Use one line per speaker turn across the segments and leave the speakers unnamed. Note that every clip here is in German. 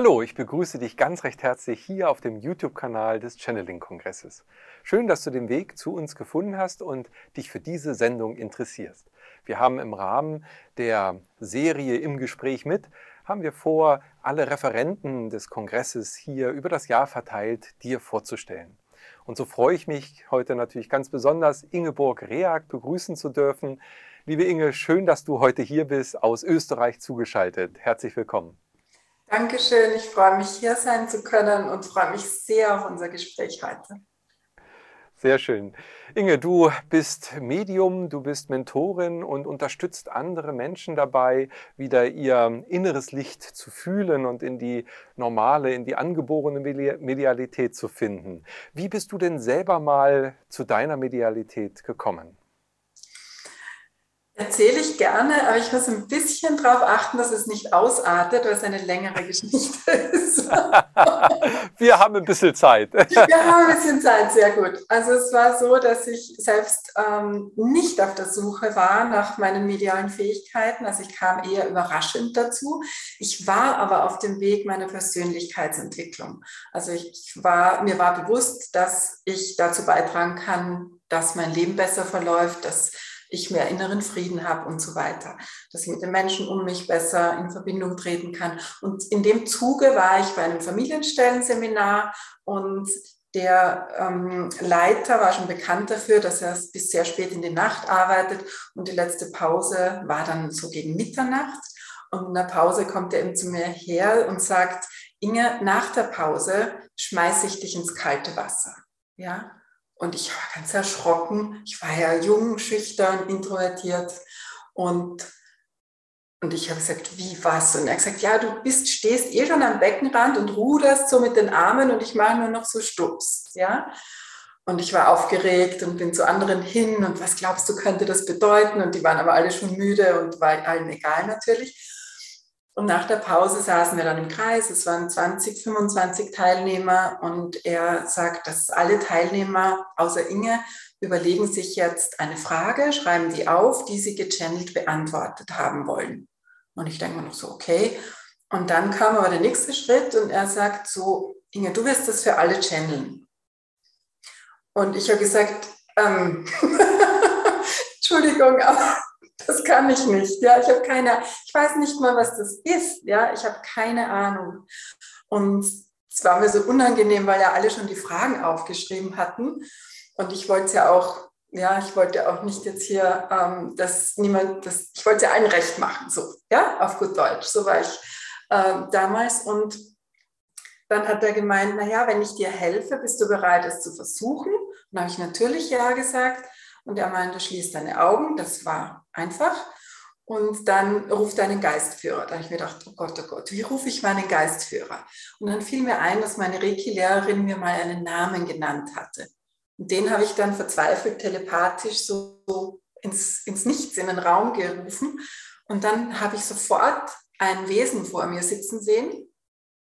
Hallo, ich begrüße dich ganz recht herzlich hier auf dem YouTube-Kanal des Channeling-Kongresses. Schön, dass du den Weg zu uns gefunden hast und dich für diese Sendung interessierst. Wir haben im Rahmen der Serie Im Gespräch mit, haben wir vor, alle Referenten des Kongresses hier über das Jahr verteilt dir vorzustellen. Und so freue ich mich heute natürlich ganz besonders, Ingeborg Reak begrüßen zu dürfen. Liebe Inge, schön, dass du heute hier bist, aus Österreich zugeschaltet. Herzlich willkommen.
Dankeschön, ich freue mich, hier sein zu können und freue mich sehr auf unser Gespräch heute.
Sehr schön. Inge, du bist Medium, du bist Mentorin und unterstützt andere Menschen dabei, wieder ihr inneres Licht zu fühlen und in die normale, in die angeborene Medialität zu finden. Wie bist du denn selber mal zu deiner Medialität gekommen?
Erzähle ich gerne, aber ich muss ein bisschen darauf achten, dass es nicht ausartet, weil es eine längere Geschichte ist.
Wir haben ein bisschen Zeit.
Wir haben ein bisschen Zeit, sehr gut. Also es war so, dass ich selbst ähm, nicht auf der Suche war nach meinen medialen Fähigkeiten. Also ich kam eher überraschend dazu. Ich war aber auf dem Weg meiner Persönlichkeitsentwicklung. Also ich war, mir war bewusst, dass ich dazu beitragen kann, dass mein Leben besser verläuft, dass ich mehr inneren Frieden habe und so weiter, dass ich mit den Menschen um mich besser in Verbindung treten kann. Und in dem Zuge war ich bei einem Familienstellenseminar und der ähm, Leiter war schon bekannt dafür, dass er bis sehr spät in die Nacht arbeitet und die letzte Pause war dann so gegen Mitternacht. Und in der Pause kommt er eben zu mir her und sagt, Inge, nach der Pause schmeiße ich dich ins kalte Wasser. Ja, und ich war ganz erschrocken. Ich war ja jung, schüchtern, introvertiert. Und, und ich habe gesagt, wie was? Und er hat gesagt, ja, du bist, stehst eh schon am Beckenrand und ruderst so mit den Armen und ich mache nur noch so Stups. Ja? Und ich war aufgeregt und bin zu anderen hin und was glaubst du, könnte das bedeuten? Und die waren aber alle schon müde und war allen egal natürlich. Und nach der Pause saßen wir dann im Kreis. Es waren 20, 25 Teilnehmer und er sagt, dass alle Teilnehmer außer Inge überlegen sich jetzt eine Frage, schreiben die auf, die sie gechannelt beantwortet haben wollen. Und ich denke mir noch so, okay. Und dann kam aber der nächste Schritt und er sagt so, Inge, du wirst das für alle channeln. Und ich habe gesagt, ähm, Entschuldigung, aber das kann ich nicht. Ja, ich habe keine, ich weiß nicht mal, was das ist. Ja, ich habe keine Ahnung. Und es war mir so unangenehm, weil ja alle schon die Fragen aufgeschrieben hatten. Und ich wollte ja auch, ja, ich wollte auch nicht jetzt hier, ähm, dass niemand, das, ich wollte ja allen recht machen, so, ja, auf gut Deutsch. So war ich äh, damals. Und dann hat er gemeint, naja, wenn ich dir helfe, bist du bereit, es zu versuchen? Und dann habe ich natürlich ja gesagt. Und er meinte, schließ deine Augen. Das war einfach. Und dann ruft deinen Geistführer. Da habe ich mir gedacht, oh Gott, oh Gott, wie rufe ich meinen Geistführer? Und dann fiel mir ein, dass meine Reiki-Lehrerin mir mal einen Namen genannt hatte. Und den habe ich dann verzweifelt telepathisch so ins, ins Nichts, in den Raum gerufen. Und dann habe ich sofort ein Wesen vor mir sitzen sehen.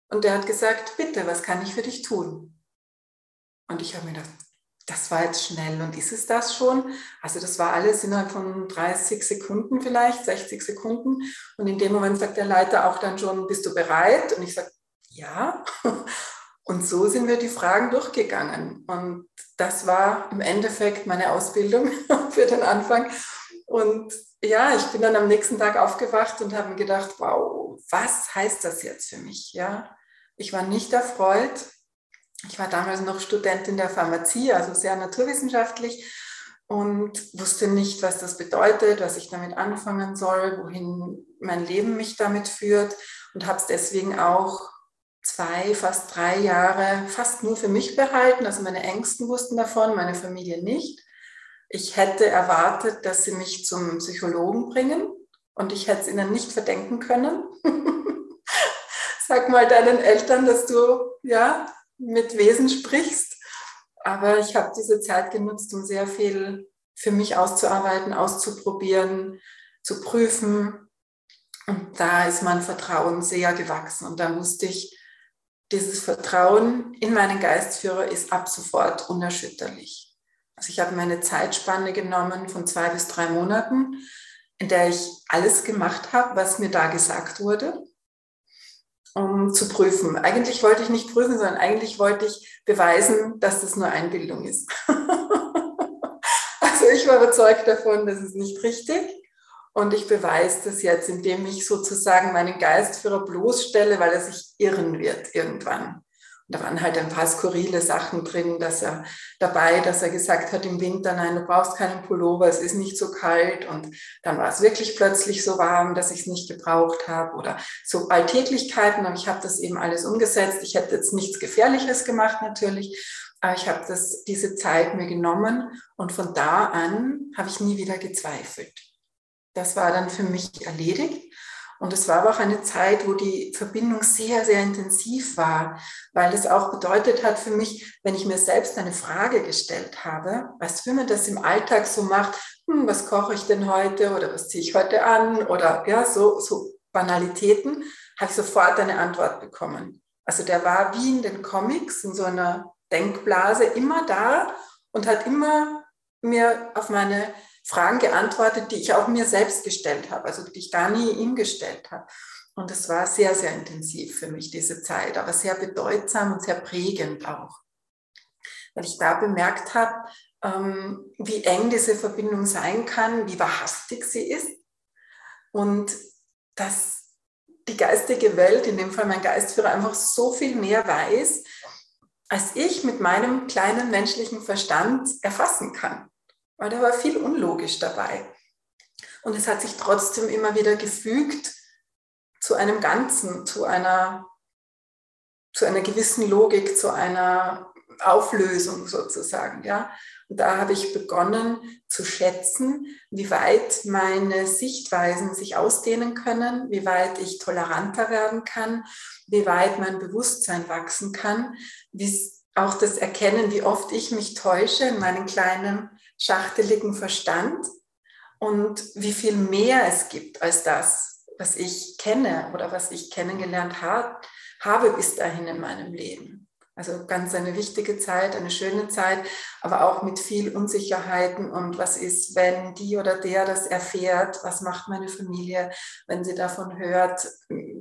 Und der hat gesagt, bitte, was kann ich für dich tun? Und ich habe mir gedacht, das war jetzt schnell und ist es das schon? Also das war alles innerhalb von 30 Sekunden vielleicht, 60 Sekunden. Und in dem Moment sagt der Leiter auch dann schon, bist du bereit? Und ich sage, ja. Und so sind wir die Fragen durchgegangen. Und das war im Endeffekt meine Ausbildung für den Anfang. Und ja, ich bin dann am nächsten Tag aufgewacht und habe gedacht, wow, was heißt das jetzt für mich? Ja, ich war nicht erfreut, ich war damals noch Studentin der Pharmazie, also sehr naturwissenschaftlich und wusste nicht, was das bedeutet, was ich damit anfangen soll, wohin mein Leben mich damit führt und habe es deswegen auch zwei, fast drei Jahre fast nur für mich behalten. Also meine Ängsten wussten davon, meine Familie nicht. Ich hätte erwartet, dass sie mich zum Psychologen bringen und ich hätte es ihnen nicht verdenken können. Sag mal deinen Eltern, dass du ja mit Wesen sprichst. Aber ich habe diese Zeit genutzt, um sehr viel für mich auszuarbeiten, auszuprobieren, zu prüfen. Und da ist mein Vertrauen sehr gewachsen. Und da wusste ich, dieses Vertrauen in meinen Geistführer ist ab sofort unerschütterlich. Also ich habe meine Zeitspanne genommen von zwei bis drei Monaten, in der ich alles gemacht habe, was mir da gesagt wurde. Um zu prüfen. Eigentlich wollte ich nicht prüfen, sondern eigentlich wollte ich beweisen, dass das nur Einbildung ist. also ich war überzeugt davon, das ist nicht richtig. Und ich beweise das jetzt, indem ich sozusagen meinen Geistführer bloßstelle, weil er sich irren wird irgendwann da waren halt ein paar skurrile Sachen drin, dass er dabei, dass er gesagt hat im Winter, nein, du brauchst keinen Pullover, es ist nicht so kalt und dann war es wirklich plötzlich so warm, dass ich es nicht gebraucht habe oder so Alltäglichkeiten und ich habe das eben alles umgesetzt. Ich hätte jetzt nichts Gefährliches gemacht natürlich, aber ich habe das diese Zeit mir genommen und von da an habe ich nie wieder gezweifelt. Das war dann für mich erledigt. Und es war aber auch eine Zeit, wo die Verbindung sehr, sehr intensiv war, weil es auch bedeutet hat für mich, wenn ich mir selbst eine Frage gestellt habe, weißt du, wie man das im Alltag so macht, hm, was koche ich denn heute oder was ziehe ich heute an oder ja, so, so Banalitäten, habe ich sofort eine Antwort bekommen. Also der war wie in den Comics, in so einer Denkblase, immer da und hat immer mir auf meine Fragen geantwortet, die ich auch mir selbst gestellt habe, also die ich gar nie ihm gestellt habe. Und es war sehr, sehr intensiv für mich, diese Zeit, aber sehr bedeutsam und sehr prägend auch. Weil ich da bemerkt habe, ähm, wie eng diese Verbindung sein kann, wie wahrhaftig sie ist und dass die geistige Welt, in dem Fall mein Geistführer, einfach so viel mehr weiß, als ich mit meinem kleinen menschlichen Verstand erfassen kann weil da war viel unlogisch dabei. Und es hat sich trotzdem immer wieder gefügt zu einem Ganzen, zu einer, zu einer gewissen Logik, zu einer Auflösung sozusagen. Ja? Und da habe ich begonnen zu schätzen, wie weit meine Sichtweisen sich ausdehnen können, wie weit ich toleranter werden kann, wie weit mein Bewusstsein wachsen kann, wie auch das Erkennen, wie oft ich mich täusche in meinen kleinen schachteligen Verstand und wie viel mehr es gibt als das, was ich kenne oder was ich kennengelernt habe bis dahin in meinem Leben. Also ganz eine wichtige Zeit, eine schöne Zeit, aber auch mit viel Unsicherheiten und was ist, wenn die oder der das erfährt, was macht meine Familie, wenn sie davon hört,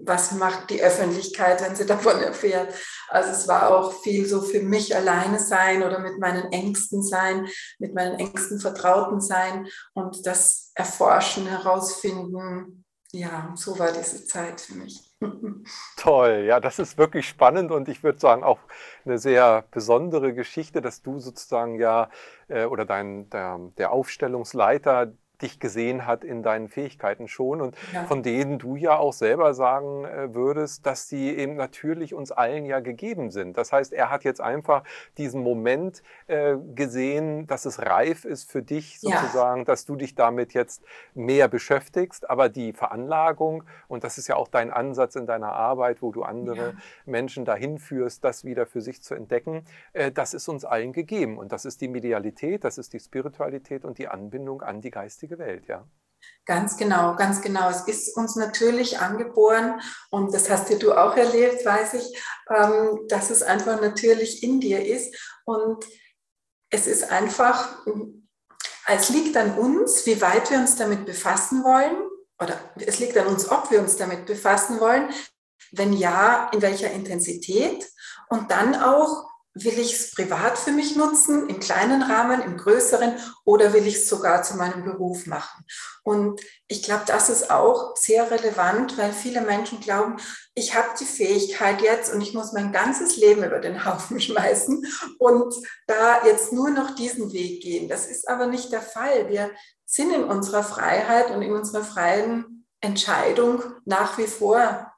was macht die Öffentlichkeit, wenn sie davon erfährt. Also es war auch viel so für mich alleine sein oder mit meinen Ängsten sein, mit meinen Ängsten Vertrauten sein und das erforschen, herausfinden. Ja, so war diese Zeit für mich.
Toll, ja, das ist wirklich spannend und ich würde sagen auch eine sehr besondere Geschichte, dass du sozusagen ja äh, oder dein der, der Aufstellungsleiter dich gesehen hat in deinen Fähigkeiten schon und ja. von denen du ja auch selber sagen äh, würdest, dass sie eben natürlich uns allen ja gegeben sind. Das heißt, er hat jetzt einfach diesen Moment äh, gesehen, dass es reif ist für dich sozusagen, ja. dass du dich damit jetzt mehr beschäftigst, aber die Veranlagung, und das ist ja auch dein Ansatz in deiner Arbeit, wo du andere ja. Menschen dahin führst, das wieder für sich zu entdecken, äh, das ist uns allen gegeben. Und das ist die Medialität, das ist die Spiritualität und die Anbindung an die geistige geistige Welt, ja.
Ganz genau, ganz genau. Es ist uns natürlich angeboren und das hast ja du auch erlebt, weiß ich, ähm, dass es einfach natürlich in dir ist und es ist einfach, es liegt an uns, wie weit wir uns damit befassen wollen oder es liegt an uns, ob wir uns damit befassen wollen. Wenn ja, in welcher Intensität und dann auch, Will ich es privat für mich nutzen, im kleinen Rahmen, im größeren, oder will ich es sogar zu meinem Beruf machen? Und ich glaube, das ist auch sehr relevant, weil viele Menschen glauben, ich habe die Fähigkeit jetzt und ich muss mein ganzes Leben über den Haufen schmeißen und da jetzt nur noch diesen Weg gehen. Das ist aber nicht der Fall. Wir sind in unserer Freiheit und in unserer freien Entscheidung nach wie vor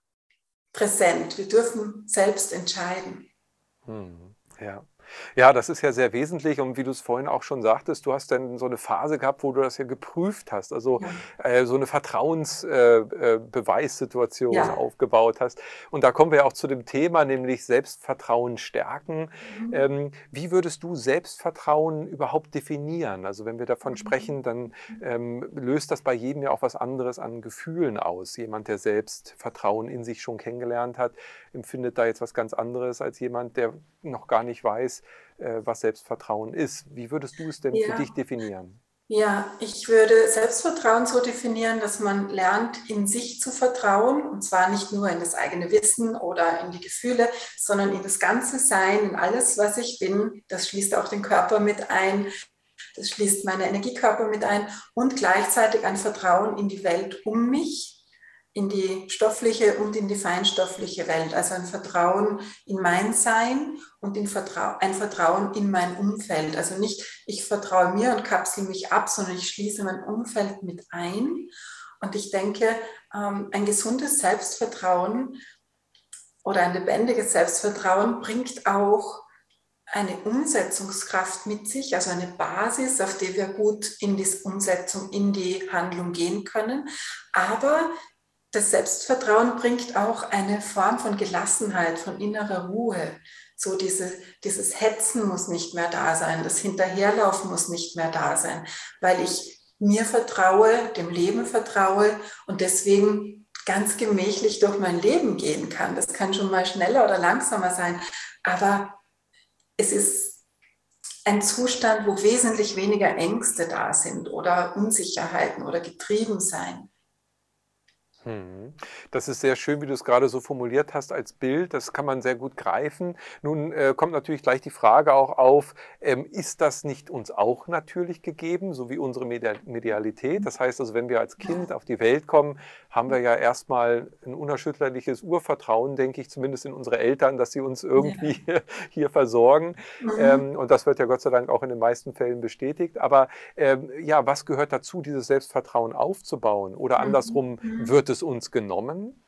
präsent. Wir dürfen selbst entscheiden.
Hm. Ja. Ja, das ist ja sehr wesentlich und wie du es vorhin auch schon sagtest, du hast dann so eine Phase gehabt, wo du das ja geprüft hast, also ja. äh, so eine Vertrauensbeweissituation äh, äh ja. aufgebaut hast. Und da kommen wir auch zu dem Thema, nämlich Selbstvertrauen stärken. Mhm. Ähm, wie würdest du Selbstvertrauen überhaupt definieren? Also wenn wir davon mhm. sprechen, dann ähm, löst das bei jedem ja auch was anderes an Gefühlen aus. Jemand, der Selbstvertrauen in sich schon kennengelernt hat, empfindet da jetzt was ganz anderes als jemand, der noch gar nicht weiß, äh, was Selbstvertrauen ist. Wie würdest du es denn ja. für dich definieren?
Ja, ich würde Selbstvertrauen so definieren, dass man lernt, in sich zu vertrauen, und zwar nicht nur in das eigene Wissen oder in die Gefühle, sondern in das ganze Sein, in alles, was ich bin. Das schließt auch den Körper mit ein, das schließt meine Energiekörper mit ein und gleichzeitig ein Vertrauen in die Welt um mich, in die stoffliche und in die feinstoffliche Welt. Also ein Vertrauen in mein Sein und ein Vertrauen in mein Umfeld. Also nicht, ich vertraue mir und kapsel mich ab, sondern ich schließe mein Umfeld mit ein. Und ich denke, ähm, ein gesundes Selbstvertrauen oder ein lebendiges Selbstvertrauen bringt auch eine Umsetzungskraft mit sich, also eine Basis, auf die wir gut in die Umsetzung, in die Handlung gehen können. Aber das Selbstvertrauen bringt auch eine Form von Gelassenheit, von innerer Ruhe. So diese, dieses Hetzen muss nicht mehr da sein, das Hinterherlaufen muss nicht mehr da sein, weil ich mir vertraue, dem Leben vertraue und deswegen ganz gemächlich durch mein Leben gehen kann. Das kann schon mal schneller oder langsamer sein, aber es ist ein Zustand, wo wesentlich weniger Ängste da sind oder Unsicherheiten oder getrieben sein.
Mhm. Das ist sehr schön, wie du es gerade so formuliert hast als Bild. Das kann man sehr gut greifen. Nun äh, kommt natürlich gleich die Frage auch auf, ähm, ist das nicht uns auch natürlich gegeben, so wie unsere Medialität? Das heißt also, wenn wir als Kind auf die Welt kommen, haben wir ja erstmal ein unerschütterliches Urvertrauen, denke ich, zumindest in unsere Eltern, dass sie uns irgendwie ja. hier versorgen. Mhm. Ähm, und das wird ja Gott sei Dank auch in den meisten Fällen bestätigt. Aber ähm, ja, was gehört dazu, dieses Selbstvertrauen aufzubauen? Oder mhm. andersrum, wird es uns genommen?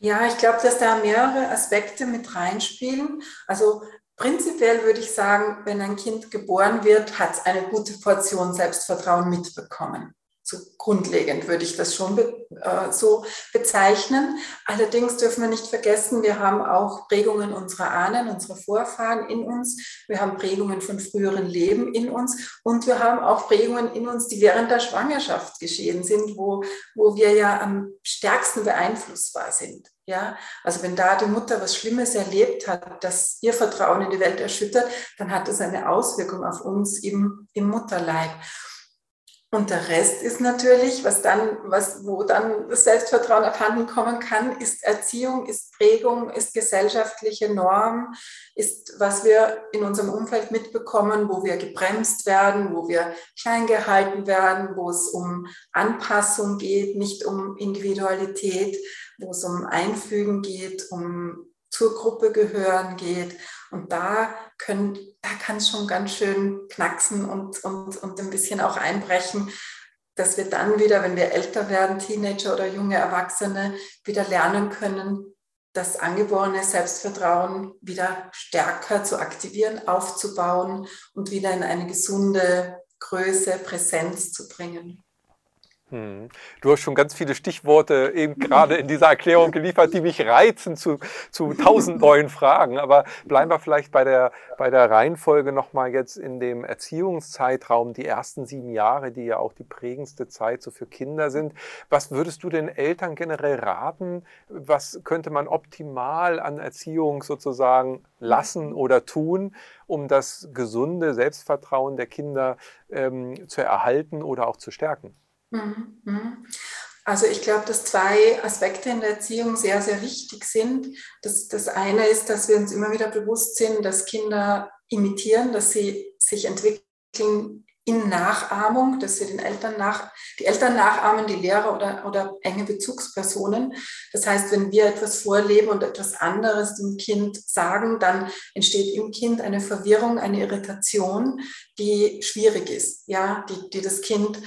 Ja, ich glaube, dass da mehrere Aspekte mit reinspielen. Also prinzipiell würde ich sagen, wenn ein Kind geboren wird, hat es eine gute Portion Selbstvertrauen mitbekommen so grundlegend würde ich das schon be, äh, so bezeichnen. Allerdings dürfen wir nicht vergessen, wir haben auch Prägungen unserer Ahnen, unserer Vorfahren in uns. Wir haben Prägungen von früheren Leben in uns und wir haben auch Prägungen in uns, die während der Schwangerschaft geschehen sind, wo, wo wir ja am stärksten beeinflussbar sind. Ja, also wenn da die Mutter was Schlimmes erlebt hat, das ihr Vertrauen in die Welt erschüttert, dann hat das eine Auswirkung auf uns im, im Mutterleib. Und der Rest ist natürlich, was dann, was, wo dann das Selbstvertrauen abhanden kommen kann, ist Erziehung, ist Prägung, ist gesellschaftliche Norm, ist, was wir in unserem Umfeld mitbekommen, wo wir gebremst werden, wo wir klein gehalten werden, wo es um Anpassung geht, nicht um Individualität, wo es um Einfügen geht, um zur Gruppe gehören geht. Und da, da kann es schon ganz schön knacksen und, und, und ein bisschen auch einbrechen, dass wir dann wieder, wenn wir älter werden, Teenager oder junge Erwachsene, wieder lernen können, das angeborene Selbstvertrauen wieder stärker zu aktivieren, aufzubauen und wieder in eine gesunde Größe, Präsenz zu bringen.
Hm. Du hast schon ganz viele Stichworte eben gerade in dieser Erklärung geliefert, die mich reizen zu, zu tausend neuen Fragen. Aber bleiben wir vielleicht bei der, bei der Reihenfolge nochmal jetzt in dem Erziehungszeitraum, die ersten sieben Jahre, die ja auch die prägendste Zeit so für Kinder sind. Was würdest du den Eltern generell raten? Was könnte man optimal an Erziehung sozusagen lassen oder tun, um das gesunde Selbstvertrauen der Kinder ähm, zu erhalten oder auch zu stärken? Mhm,
mhm. Also ich glaube, dass zwei Aspekte in der Erziehung sehr, sehr wichtig sind. Das, das eine ist, dass wir uns immer wieder bewusst sind, dass Kinder imitieren, dass sie sich entwickeln in Nachahmung, dass sie den Eltern nach, die Eltern nachahmen, die Lehrer oder, oder enge Bezugspersonen. Das heißt, wenn wir etwas vorleben und etwas anderes dem Kind sagen, dann entsteht im Kind eine Verwirrung, eine Irritation, die schwierig ist, ja, die, die das Kind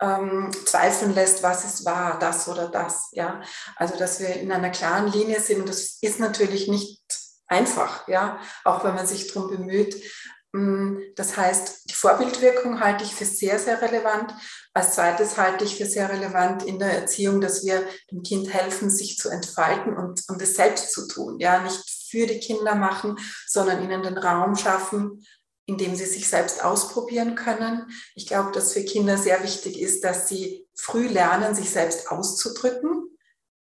ähm, zweifeln lässt, was ist wahr, das oder das. Ja? Also, dass wir in einer klaren Linie sind. Das ist natürlich nicht einfach, ja, auch wenn man sich darum bemüht. Mm, das heißt, die Vorbildwirkung halte ich für sehr, sehr relevant. Als zweites halte ich für sehr relevant in der Erziehung, dass wir dem Kind helfen, sich zu entfalten und, und es selbst zu tun. Ja, nicht für die Kinder machen, sondern ihnen den Raum schaffen, indem sie sich selbst ausprobieren können. Ich glaube, dass für Kinder sehr wichtig ist, dass sie früh lernen, sich selbst auszudrücken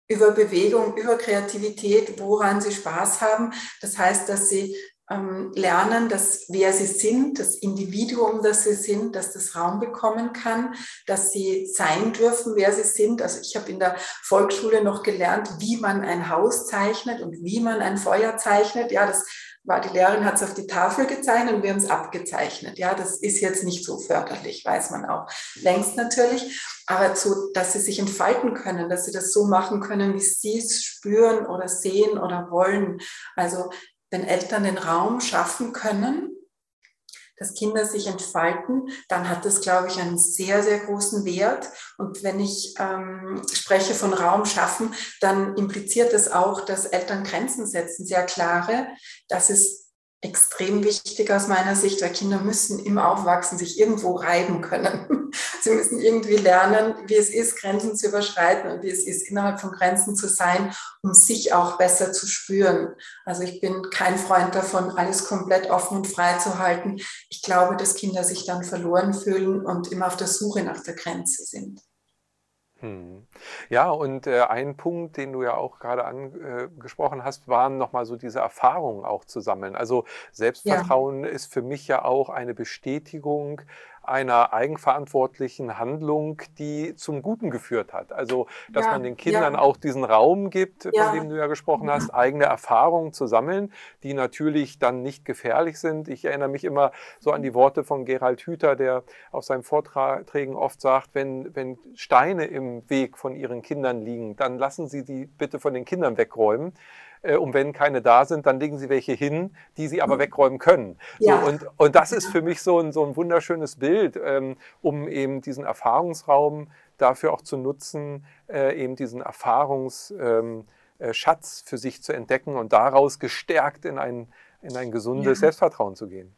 über Bewegung, über Kreativität, woran sie Spaß haben. Das heißt, dass sie ähm, lernen, dass wer sie sind, das Individuum, das sie sind, dass das Raum bekommen kann, dass sie sein dürfen, wer sie sind. Also ich habe in der Volksschule noch gelernt, wie man ein Haus zeichnet und wie man ein Feuer zeichnet. Ja, das war die Lehrerin hat es auf die Tafel gezeichnet und wir haben es abgezeichnet. Ja, das ist jetzt nicht so förderlich, weiß man auch längst natürlich. Aber so, dass sie sich entfalten können, dass sie das so machen können, wie sie es spüren oder sehen oder wollen. Also wenn Eltern den Raum schaffen können, dass Kinder sich entfalten, dann hat das, glaube ich, einen sehr, sehr großen Wert. Und wenn ich ähm, spreche von Raum schaffen, dann impliziert das auch, dass Eltern Grenzen setzen, sehr klare. Das ist extrem wichtig aus meiner Sicht, weil Kinder müssen im Aufwachsen sich irgendwo reiben können. Sie müssen irgendwie lernen, wie es ist, Grenzen zu überschreiten und wie es ist, innerhalb von Grenzen zu sein, um sich auch besser zu spüren. Also ich bin kein Freund davon, alles komplett offen und frei zu halten. Ich glaube, dass Kinder sich dann verloren fühlen und immer auf der Suche nach der Grenze sind.
Hm. Ja, und äh, ein Punkt, den du ja auch gerade angesprochen hast, waren nochmal so diese Erfahrungen auch zu sammeln. Also Selbstvertrauen ja. ist für mich ja auch eine Bestätigung einer eigenverantwortlichen Handlung, die zum Guten geführt hat. Also, dass ja, man den Kindern ja. auch diesen Raum gibt, ja. von dem du ja gesprochen hast, eigene Erfahrungen zu sammeln, die natürlich dann nicht gefährlich sind. Ich erinnere mich immer so an die Worte von Gerald Hüther, der auf seinen Vorträgen oft sagt, wenn, wenn Steine im Weg von ihren Kindern liegen, dann lassen Sie die bitte von den Kindern wegräumen äh, und wenn keine da sind, dann legen sie welche hin, die sie aber mhm. wegräumen können. Ja. So, und, und das ist für mich so ein, so ein wunderschönes Bild, ähm, um eben diesen Erfahrungsraum dafür auch zu nutzen, äh, eben diesen Erfahrungsschatz ähm, äh, für sich zu entdecken und daraus gestärkt in ein, in ein gesundes ja. Selbstvertrauen zu gehen.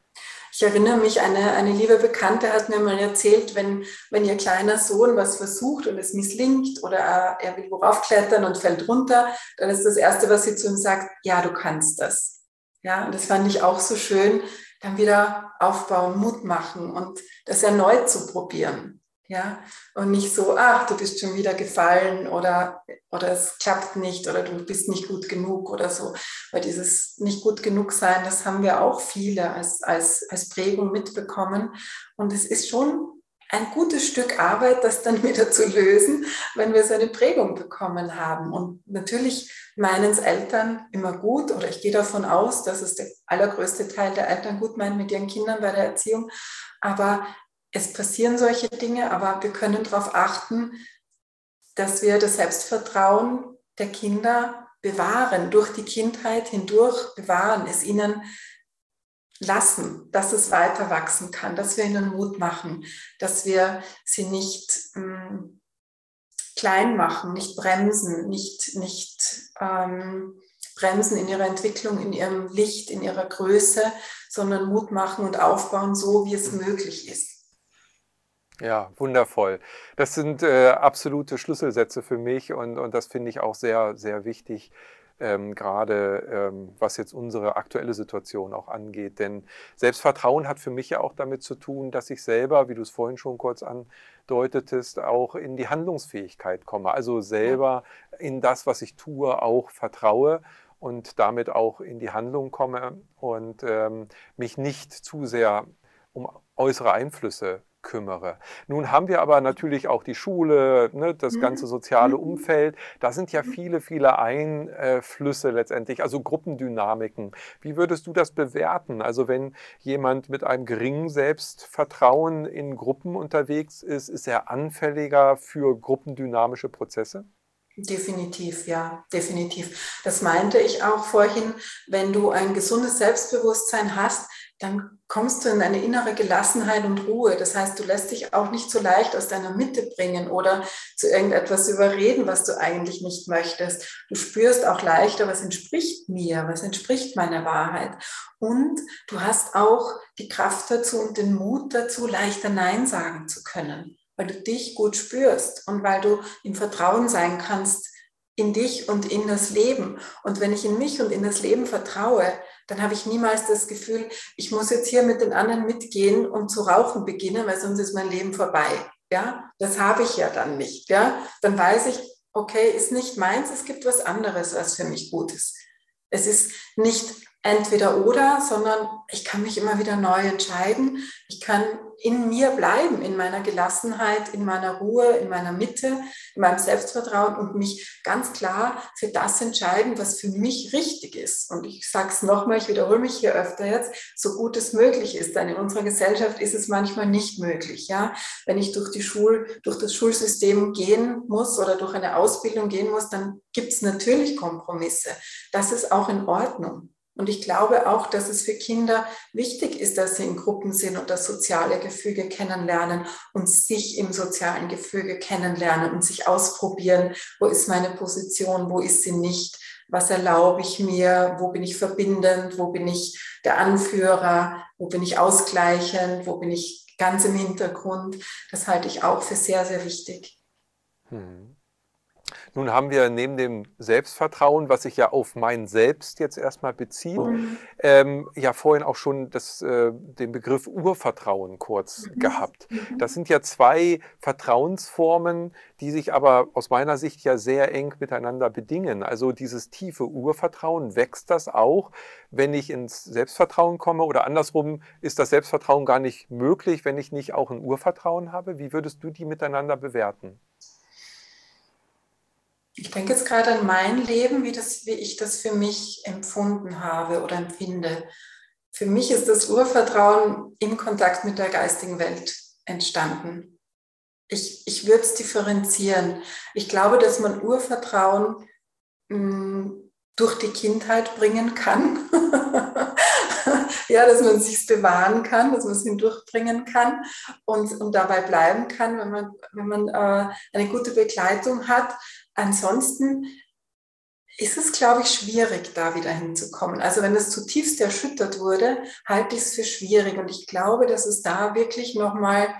Ich erinnere mich, eine, eine liebe Bekannte hat mir mal erzählt, wenn, wenn ihr kleiner Sohn was versucht und es misslingt oder er, will worauf klettern und fällt runter, dann ist das Erste, was sie zu ihm sagt, ja, du kannst das. Ja, und das fand ich auch so schön, dann wieder aufbauen, Mut machen und das erneut zu probieren. Ja, und nicht so, ach, du bist schon wieder gefallen oder, oder es klappt nicht oder du bist nicht gut genug oder so. Weil dieses nicht gut genug sein, das haben wir auch viele als, als, als Prägung mitbekommen. Und es ist schon ein gutes Stück Arbeit, das dann wieder zu lösen, wenn wir so eine Prägung bekommen haben. Und natürlich meinen es Eltern immer gut, oder ich gehe davon aus, dass es der allergrößte Teil der Eltern gut meinen mit ihren Kindern bei der Erziehung. Aber es passieren solche Dinge, aber wir können darauf achten, dass wir das Selbstvertrauen der Kinder bewahren, durch die Kindheit hindurch bewahren, es ihnen lassen, dass es weiter wachsen kann, dass wir ihnen Mut machen, dass wir sie nicht ähm, klein machen, nicht bremsen, nicht, nicht ähm, bremsen in ihrer Entwicklung, in ihrem Licht, in ihrer Größe, sondern Mut machen und aufbauen, so wie es möglich ist.
Ja, wundervoll. Das sind äh, absolute Schlüsselsätze für mich und, und das finde ich auch sehr, sehr wichtig, ähm, gerade ähm, was jetzt unsere aktuelle Situation auch angeht. Denn Selbstvertrauen hat für mich ja auch damit zu tun, dass ich selber, wie du es vorhin schon kurz andeutetest, auch in die Handlungsfähigkeit komme. Also selber in das, was ich tue, auch vertraue und damit auch in die Handlung komme und ähm, mich nicht zu sehr um äußere Einflüsse kümmere. Nun haben wir aber natürlich auch die Schule, ne, das mhm. ganze soziale mhm. Umfeld. Da sind ja mhm. viele, viele Einflüsse letztendlich, also Gruppendynamiken. Wie würdest du das bewerten? Also wenn jemand mit einem geringen Selbstvertrauen in Gruppen unterwegs ist, ist er anfälliger für gruppendynamische Prozesse?
Definitiv, ja, definitiv. Das meinte ich auch vorhin, wenn du ein gesundes Selbstbewusstsein hast, dann kommst du in eine innere Gelassenheit und Ruhe. Das heißt, du lässt dich auch nicht so leicht aus deiner Mitte bringen oder zu irgendetwas überreden, was du eigentlich nicht möchtest. Du spürst auch leichter, was entspricht mir, was entspricht meiner Wahrheit. Und du hast auch die Kraft dazu und den Mut dazu, leichter Nein sagen zu können, weil du dich gut spürst und weil du im Vertrauen sein kannst in dich und in das Leben. Und wenn ich in mich und in das Leben vertraue, dann habe ich niemals das Gefühl, ich muss jetzt hier mit den anderen mitgehen und zu rauchen beginnen, weil sonst ist mein Leben vorbei. Ja, das habe ich ja dann nicht. Ja, dann weiß ich, okay, ist nicht meins, es gibt was anderes, was für mich gut ist. Es ist nicht entweder oder, sondern ich kann mich immer wieder neu entscheiden. Ich kann in mir bleiben, in meiner Gelassenheit, in meiner Ruhe, in meiner Mitte, in meinem Selbstvertrauen und mich ganz klar für das entscheiden, was für mich richtig ist. Und ich sage es nochmal, ich wiederhole mich hier öfter jetzt, so gut es möglich ist. Denn in unserer Gesellschaft ist es manchmal nicht möglich. Ja? Wenn ich durch, die Schul, durch das Schulsystem gehen muss oder durch eine Ausbildung gehen muss, dann gibt es natürlich Kompromisse. Das ist auch in Ordnung. Und ich glaube auch, dass es für Kinder wichtig ist, dass sie in Gruppen sind und das soziale Gefüge kennenlernen und sich im sozialen Gefüge kennenlernen und sich ausprobieren, wo ist meine Position, wo ist sie nicht, was erlaube ich mir, wo bin ich verbindend, wo bin ich der Anführer, wo bin ich ausgleichend, wo bin ich ganz im Hintergrund. Das halte ich auch für sehr, sehr wichtig. Hm.
Nun haben wir neben dem Selbstvertrauen, was sich ja auf mein Selbst jetzt erstmal bezieht, mhm. ähm, ja vorhin auch schon das, äh, den Begriff Urvertrauen kurz mhm. gehabt. Mhm. Das sind ja zwei Vertrauensformen, die sich aber aus meiner Sicht ja sehr eng miteinander bedingen. Also dieses tiefe Urvertrauen, wächst das auch, wenn ich ins Selbstvertrauen komme oder andersrum ist das Selbstvertrauen gar nicht möglich, wenn ich nicht auch ein Urvertrauen habe? Wie würdest du die miteinander bewerten?
Ich denke jetzt gerade an mein Leben, wie, das, wie ich das für mich empfunden habe oder empfinde. Für mich ist das Urvertrauen im Kontakt mit der geistigen Welt entstanden. Ich, ich würde es differenzieren. Ich glaube, dass man Urvertrauen mh, hm, durch die Kindheit bringen kann. ja, dass man sich bewahren kann, dass man es hindurchbringen kann und, und dabei bleiben kann, wenn man, wenn man äh, eine gute Begleitung hat ansonsten ist es, glaube ich, schwierig, da wieder hinzukommen. Also wenn es zutiefst erschüttert wurde, halte ich es für schwierig. Und ich glaube, dass es da wirklich nochmal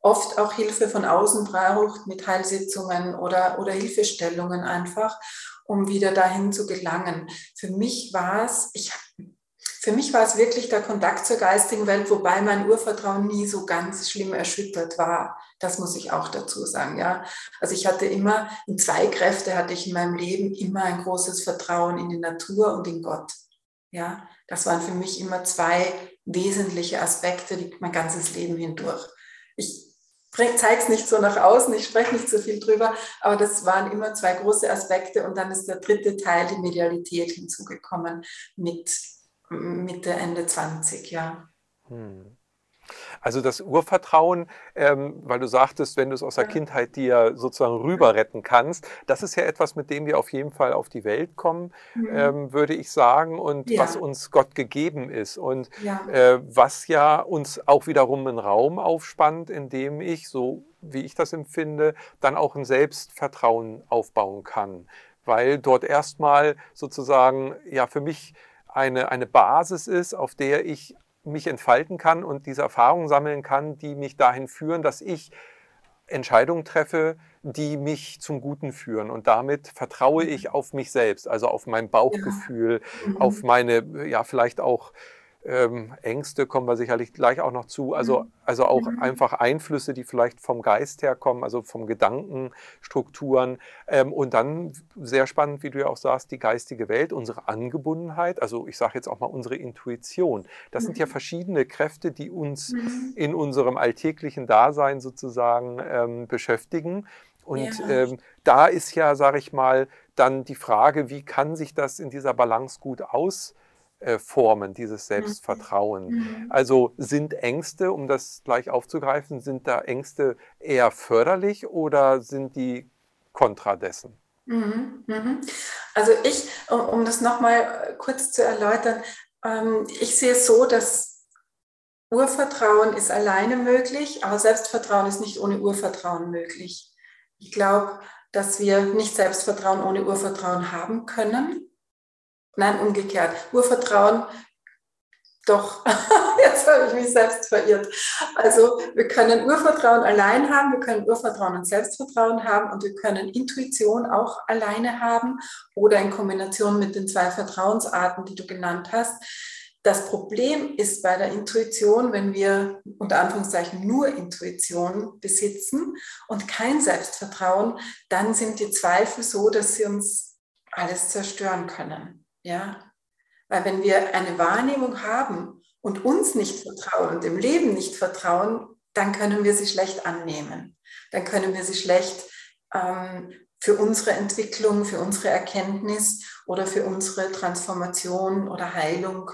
oft auch Hilfe von außen braucht mit Heilsitzungen oder, oder Hilfestellungen einfach, um wieder dahin zu gelangen. Für mich war es, ich für mich war es wirklich der Kontakt zur geistigen Welt, wobei mein Urvertrauen nie so ganz schlimm erschüttert war. Das muss ich auch dazu sagen, ja. Also ich hatte immer, in zwei Kräfte hatte ich in meinem Leben immer ein großes Vertrauen in die Natur und in Gott. Ja, das waren für mich immer zwei wesentliche Aspekte, die mein ganzes Leben hindurch. Ich zeige es nicht so nach außen, ich spreche nicht so viel drüber, aber das waren immer zwei große Aspekte und dann ist der dritte Teil, die Medialität, hinzugekommen mit Mitte, Ende 20, ja. Hm.
Also das Urvertrauen, ähm, weil du sagtest, wenn du es aus der. Kindheit dir sozusagen rüber retten kannst, das ist ja etwas, mit dem wir auf jeden Fall auf die Welt kommen, mhm. ähm, würde ich sagen, und ja. was uns Gott gegeben ist und ja. äh, was ja uns auch wiederum einen Raum aufspannt, in dem ich, so wie ich das empfinde, dann auch ein Selbstvertrauen aufbauen kann, weil dort erstmal sozusagen ja für mich eine, eine Basis ist, auf der ich mich entfalten kann und diese Erfahrungen sammeln kann, die mich dahin führen, dass ich Entscheidungen treffe, die mich zum Guten führen. Und damit vertraue ich mhm. auf mich selbst, also auf mein Bauchgefühl, ja. mhm. auf meine, ja, vielleicht auch ähm, Ängste kommen wir sicherlich gleich auch noch zu. Also, mhm. also auch mhm. einfach Einflüsse, die vielleicht vom Geist herkommen, also vom Gedankenstrukturen. Ähm, und dann sehr spannend, wie du ja auch sagst, die geistige Welt, unsere Angebundenheit, also ich sage jetzt auch mal unsere Intuition. Das mhm. sind ja mhm. verschiedene Kräfte, die uns mhm. in unserem alltäglichen Dasein sozusagen ähm, beschäftigen. Und ja. ähm, da ist ja, sage ich mal, dann die Frage, wie kann sich das in dieser Balance gut aus äh, Formen dieses mhm. Selbstvertrauen. Mhm. Also sind Ängste, um das gleich aufzugreifen, sind da Ängste eher förderlich oder sind die kontra dessen?
Mhm. Also ich, um das nochmal kurz zu erläutern, ähm, ich sehe es so, dass Urvertrauen ist alleine möglich, aber Selbstvertrauen ist nicht ohne Urvertrauen möglich. Ich glaube, dass wir nicht Selbstvertrauen ohne Urvertrauen haben können. Nein, umgekehrt. Urvertrauen, doch, jetzt habe ich mich selbst verirrt. Also wir können Urvertrauen allein haben, wir können Urvertrauen und Selbstvertrauen haben und wir können Intuition auch alleine haben oder in Kombination mit den zwei Vertrauensarten, die du genannt hast. Das Problem ist bei der Intuition, wenn wir unter Anführungszeichen nur Intuition besitzen und kein Selbstvertrauen, dann sind die Zweifel so, dass sie uns alles zerstören können. Ja, Weil wenn wir eine Wahrnehmung haben und uns nicht vertrauen und dem Leben nicht vertrauen, dann können wir sie schlecht annehmen. Dann können wir sie schlecht ähm, für unsere Entwicklung, für unsere Erkenntnis oder für unsere Transformation oder Heilung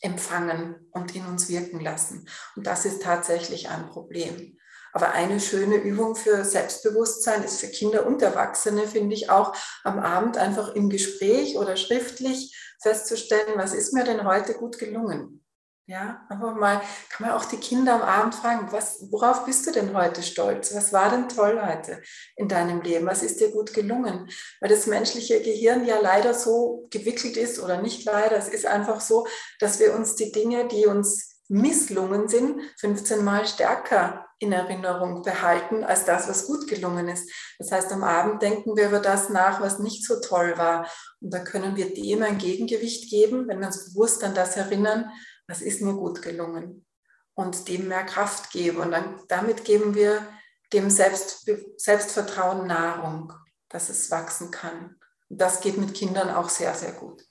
empfangen und in uns wirken lassen. Und das ist tatsächlich ein Problem. Aber eine schöne Übung für Selbstbewusstsein ist für Kinder und Erwachsene, finde ich auch am Abend einfach im Gespräch oder schriftlich festzustellen, was ist mir denn heute gut gelungen? Ja, einfach mal, kann man auch die Kinder am Abend fragen, was, worauf bist du denn heute stolz? Was war denn toll heute in deinem Leben? Was ist dir gut gelungen? Weil das menschliche Gehirn ja leider so gewickelt ist oder nicht leider, es ist einfach so, dass wir uns die Dinge, die uns misslungen sind, 15 Mal stärker in Erinnerung behalten als das, was gut gelungen ist. Das heißt, am Abend denken wir über das nach, was nicht so toll war. Und da können wir dem ein Gegengewicht geben, wenn wir uns bewusst an das erinnern, was ist mir gut gelungen und dem mehr Kraft gebe. Und dann, damit geben wir dem Selbst, Selbstvertrauen Nahrung, dass es wachsen kann. Und das geht mit Kindern auch sehr, sehr gut.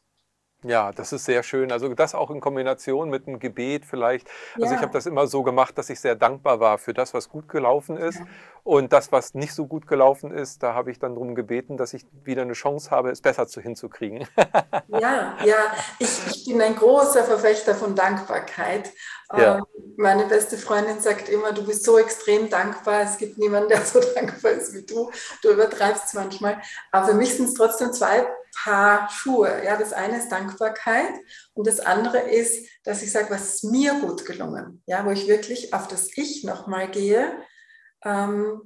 Ja, das ist sehr schön. Also das auch in Kombination mit einem Gebet vielleicht. Also ja. ich habe das immer so gemacht, dass ich sehr dankbar war für das, was gut gelaufen ist. Ja. Und das, was nicht so gut gelaufen ist, da habe ich dann darum gebeten, dass ich wieder eine Chance habe, es besser zu hinzukriegen.
ja, ja, ich, ich bin ein großer Verfechter von Dankbarkeit. Ja. Ähm, meine beste Freundin sagt immer, du bist so extrem dankbar. Es gibt niemanden, der so dankbar ist wie du. Du übertreibst es manchmal. Aber für mich sind es trotzdem zwei Paar Schuhe. Ja, das eine ist Dankbarkeit und das andere ist, dass ich sage, was ist mir gut gelungen? Ja, wo ich wirklich auf das Ich nochmal gehe ähm,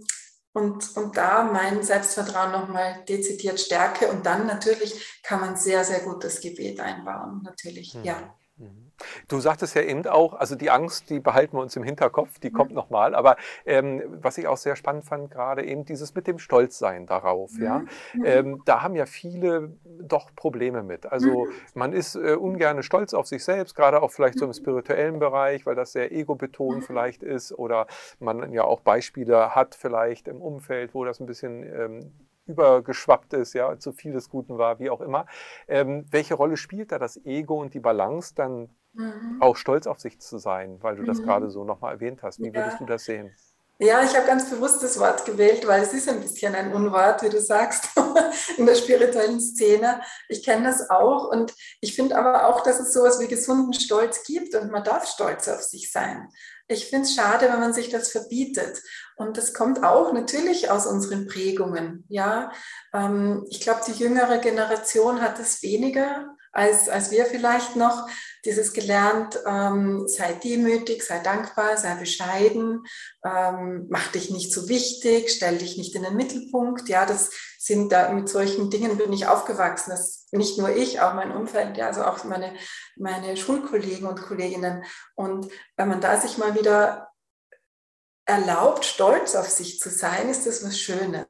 und, und da mein Selbstvertrauen nochmal dezidiert stärke. Und dann natürlich kann man sehr, sehr gut das Gebet einbauen. Natürlich, mhm. ja.
Mhm. Du sagtest ja eben auch, also die Angst, die behalten wir uns im Hinterkopf, die mhm. kommt nochmal. Aber ähm, was ich auch sehr spannend fand, gerade eben dieses mit dem Stolzsein darauf. Mhm. Ja, mhm. ähm, da haben ja viele doch Probleme mit. Also mhm. man ist äh, ungern stolz auf sich selbst, gerade auch vielleicht so im mhm. spirituellen Bereich, weil das sehr ego-betont vielleicht ist. Oder man ja auch Beispiele hat vielleicht im Umfeld, wo das ein bisschen ähm, übergeschwappt ist, ja, zu viel des Guten war, wie auch immer. Ähm, welche Rolle spielt da das Ego und die Balance dann mhm. auch stolz auf sich zu sein, weil du das mhm. gerade so nochmal erwähnt hast? Wie ja. würdest du das sehen?
Ja, ich habe ganz bewusst das Wort gewählt, weil es ist ein bisschen ein Unwort, wie du sagst, in der spirituellen Szene. Ich kenne das auch und ich finde aber auch, dass es sowas wie gesunden Stolz gibt und man darf stolz auf sich sein. Ich finde es schade, wenn man sich das verbietet. Und das kommt auch natürlich aus unseren Prägungen. Ja, ähm, ich glaube, die jüngere Generation hat es weniger als, als wir vielleicht noch. Dieses gelernt, ähm, sei demütig, sei dankbar, sei bescheiden, ähm, mach dich nicht so wichtig, stell dich nicht in den Mittelpunkt. Ja, das sind da mit solchen Dingen bin ich aufgewachsen. Das nicht nur ich, auch mein Umfeld, ja, also auch meine, meine Schulkollegen und Kolleginnen. Und wenn man da sich mal wieder erlaubt, stolz auf sich zu sein, ist das was Schönes.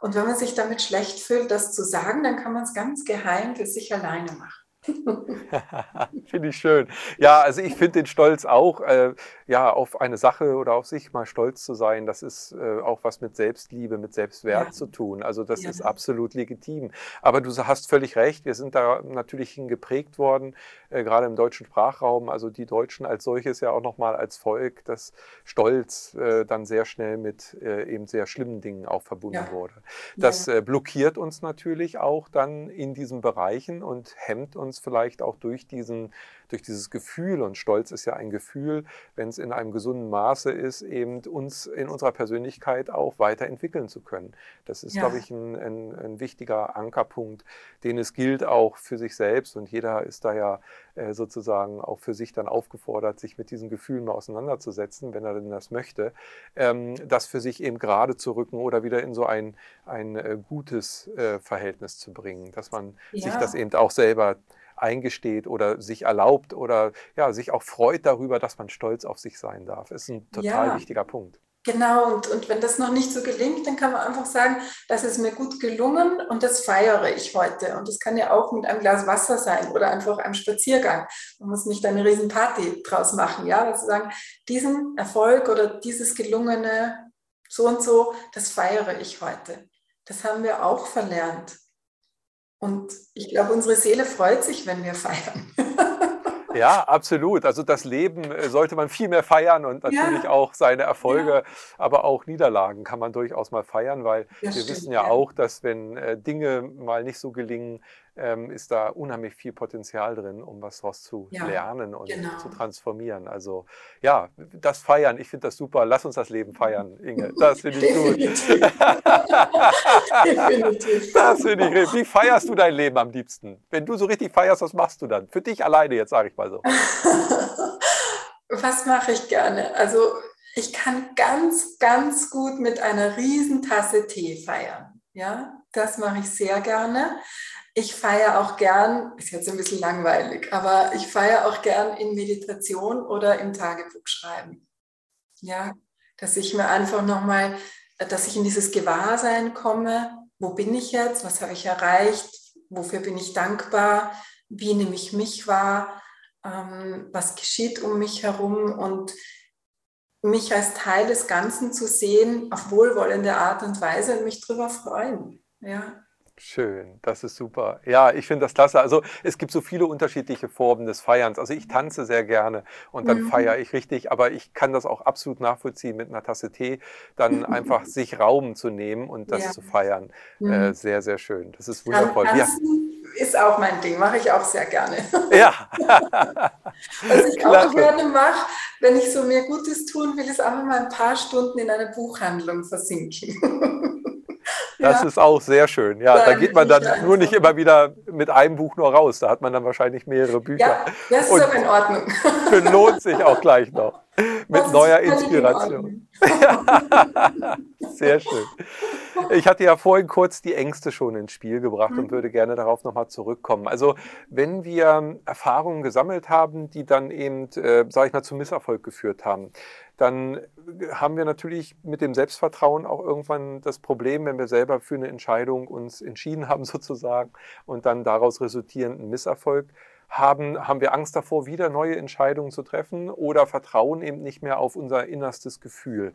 Und wenn man sich damit schlecht fühlt, das zu sagen, dann kann man es ganz geheim für sich alleine machen.
finde ich schön. Ja, also ich finde den Stolz auch, äh, ja, auf eine Sache oder auf sich mal stolz zu sein, das ist äh, auch was mit Selbstliebe, mit Selbstwert ja. zu tun. Also das ja. ist absolut legitim. Aber du hast völlig recht, wir sind da natürlich hingeprägt worden, äh, gerade im deutschen Sprachraum, also die Deutschen als solches ja auch nochmal als Volk, dass Stolz äh, dann sehr schnell mit äh, eben sehr schlimmen Dingen auch verbunden ja. wurde. Das äh, blockiert uns natürlich auch dann in diesen Bereichen und hemmt uns vielleicht auch durch, diesen, durch dieses Gefühl, und Stolz ist ja ein Gefühl, wenn es in einem gesunden Maße ist, eben uns in unserer Persönlichkeit auch weiterentwickeln zu können. Das ist, ja. glaube ich, ein, ein, ein, wichtiger Ankerpunkt, den es gilt auch für sich selbst. Und jeder ist da ja äh, sozusagen auch für sich dann aufgefordert, sich mit diesen Gefühlen mal auseinanderzusetzen, wenn er denn das möchte, ähm, das für sich eben gerade zu rücken oder wieder in so ein, ein äh, gutes äh, Verhältnis zu bringen, dass man ja. sich das eben auch selber eingesteht oder sich erlaubt oder ja, sich auch freut darüber, dass man stolz auf sich sein darf. Ist ein total ja. wichtiger Punkt.
Genau, und, und wenn das noch nicht so gelingt, dann kann man einfach sagen, das ist mir gut gelungen und das feiere ich heute. Und das kann ja auch mit einem Glas Wasser sein oder einfach einem Spaziergang. Man muss nicht eine Riesenparty draus machen, ja, also sagen, diesen Erfolg oder dieses gelungene so und so, das feiere ich heute. Das haben wir auch verlernt. Und ich glaube, unsere Seele freut sich, wenn wir feiern.
Ja, absolut. Also das Leben äh, sollte man viel mehr feiern und natürlich ja. auch seine Erfolge, ja. aber auch Niederlagen kann man durchaus mal feiern, weil das wir stimmt, wissen ja, ja, auch, dass wenn äh, Dinge mal nicht so gelingen, ähm, ist da unheimlich viel Potenzial drin, um was daraus zu ja, lernen und genau. zu transformieren. Also ja, das Feiern, ich finde das super. Lass uns das Leben feiern, Inge. Das finde ich gut. Definitiv. das finde ich. Wie feierst du dein Leben am liebsten? Wenn du so richtig feierst, was machst du dann? Für dich alleine jetzt, sage ich mal so.
was mache ich gerne? Also ich kann ganz, ganz gut mit einer Riesentasse Tee feiern. Ja, das mache ich sehr gerne. Ich feiere auch gern, ist jetzt ein bisschen langweilig, aber ich feiere auch gern in Meditation oder im Tagebuch schreiben. Ja, dass ich mir einfach nochmal, dass ich in dieses Gewahrsein komme, wo bin ich jetzt, was habe ich erreicht, wofür bin ich dankbar, wie nehme ich mich wahr, ähm, was geschieht um mich herum und mich als Teil des Ganzen zu sehen, auf wohlwollende Art und Weise und mich darüber freuen. Ja.
Schön, das ist super. Ja, ich finde das klasse. Also es gibt so viele unterschiedliche Formen des Feierns. Also ich tanze sehr gerne und dann mhm. feiere ich richtig, aber ich kann das auch absolut nachvollziehen mit einer Tasse Tee, dann einfach sich Raum zu nehmen und das ja. zu feiern. Mhm. Äh, sehr, sehr schön. Das ist wundervoll.
Tanzen ja. ist auch mein Ding, mache ich auch sehr gerne.
Ja.
Was ich klasse. auch gerne mache, wenn ich so mir Gutes tun will, ist einfach mal ein paar Stunden in einer Buchhandlung versinken.
Das ja. ist auch sehr schön. Ja, da geht man dann nur nicht immer wieder mit einem Buch nur raus. Da hat man dann wahrscheinlich mehrere Bücher. Ja,
das ist Und aber in Ordnung.
Lohnt sich auch gleich noch. Mit neuer Inspiration. Sehr schön. Ich hatte ja vorhin kurz die Ängste schon ins Spiel gebracht und mhm. würde gerne darauf nochmal zurückkommen. Also wenn wir Erfahrungen gesammelt haben, die dann eben, äh, sage ich mal, zum Misserfolg geführt haben, dann haben wir natürlich mit dem Selbstvertrauen auch irgendwann das Problem, wenn wir selber für eine Entscheidung uns entschieden haben sozusagen und dann daraus resultierenden Misserfolg haben, haben wir Angst davor, wieder neue Entscheidungen zu treffen oder vertrauen eben nicht mehr auf unser innerstes Gefühl.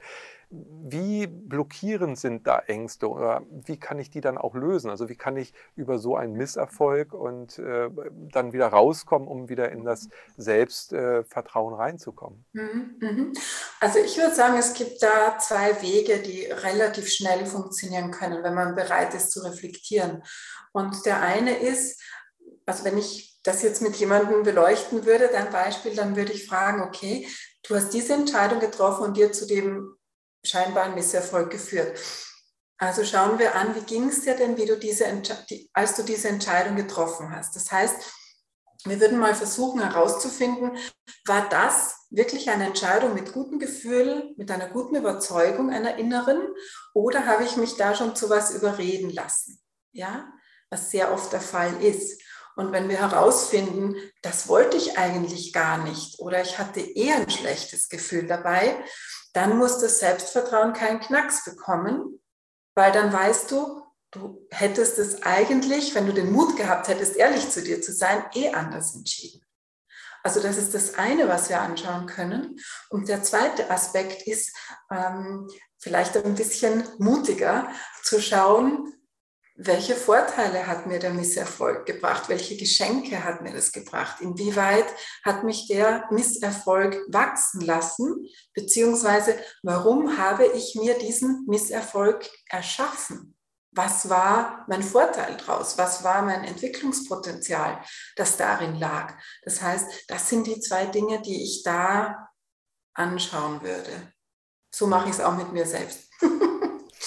Wie blockierend sind da Ängste oder wie kann ich die dann auch lösen? Also wie kann ich über so einen Misserfolg und äh, dann wieder rauskommen, um wieder in das Selbstvertrauen äh, reinzukommen?
Mhm, mhm. Also ich würde sagen, es gibt da zwei Wege, die relativ schnell funktionieren können, wenn man bereit ist zu reflektieren. Und der eine ist, also wenn ich das jetzt mit jemandem beleuchten würde, dein Beispiel, dann würde ich fragen, okay, du hast diese Entscheidung getroffen und dir zu dem scheinbaren Misserfolg geführt. Also schauen wir an, wie ging es dir denn, wie du diese, als du diese Entscheidung getroffen hast. Das heißt, wir würden mal versuchen herauszufinden, war das wirklich eine Entscheidung mit gutem Gefühl, mit einer guten Überzeugung einer inneren, oder habe ich mich da schon zu was überreden lassen? Ja, was sehr oft der Fall ist. Und wenn wir herausfinden, das wollte ich eigentlich gar nicht oder ich hatte eher ein schlechtes Gefühl dabei, dann muss das Selbstvertrauen keinen Knacks bekommen, weil dann weißt du, du hättest es eigentlich, wenn du den Mut gehabt hättest, ehrlich zu dir zu sein, eh anders entschieden. Also das ist das eine, was wir anschauen können. Und der zweite Aspekt ist ähm, vielleicht ein bisschen mutiger zu schauen, welche Vorteile hat mir der Misserfolg gebracht? Welche Geschenke hat mir das gebracht? Inwieweit hat mich der Misserfolg wachsen lassen? Beziehungsweise, warum habe ich mir diesen Misserfolg erschaffen? Was war mein Vorteil daraus? Was war mein Entwicklungspotenzial, das darin lag? Das heißt, das sind die zwei Dinge, die ich da anschauen würde. So mache ich es auch mit mir selbst.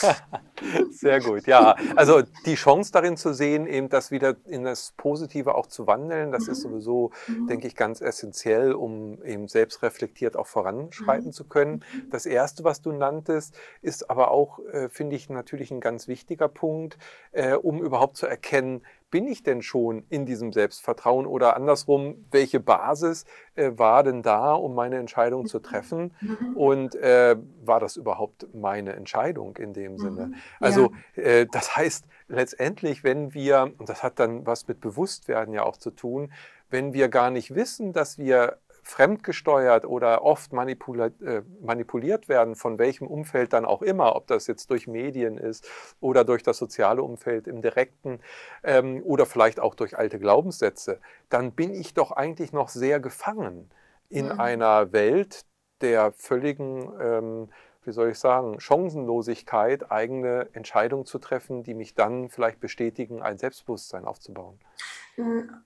Sehr gut, ja. Also die Chance darin zu sehen, eben das wieder in das Positive auch zu wandeln, das ist sowieso, mhm. denke ich, ganz essentiell, um eben selbstreflektiert auch voranschreiten mhm. zu können. Das Erste, was du nanntest, ist aber auch, äh, finde ich, natürlich ein ganz wichtiger Punkt, äh, um überhaupt zu erkennen, bin ich denn schon in diesem Selbstvertrauen oder andersrum, welche Basis äh, war denn da, um meine Entscheidung zu treffen? Mhm. Und äh, war das überhaupt meine Entscheidung in dem Sinne? Mhm. Also äh, das heißt letztendlich, wenn wir, und das hat dann was mit Bewusstwerden ja auch zu tun, wenn wir gar nicht wissen, dass wir fremdgesteuert oder oft manipuliert, äh, manipuliert werden, von welchem Umfeld dann auch immer, ob das jetzt durch Medien ist oder durch das soziale Umfeld im direkten ähm, oder vielleicht auch durch alte Glaubenssätze, dann bin ich doch eigentlich noch sehr gefangen in mhm. einer Welt der völligen ähm, wie soll ich sagen, Chancenlosigkeit, eigene Entscheidungen zu treffen, die mich dann vielleicht bestätigen, ein Selbstbewusstsein aufzubauen?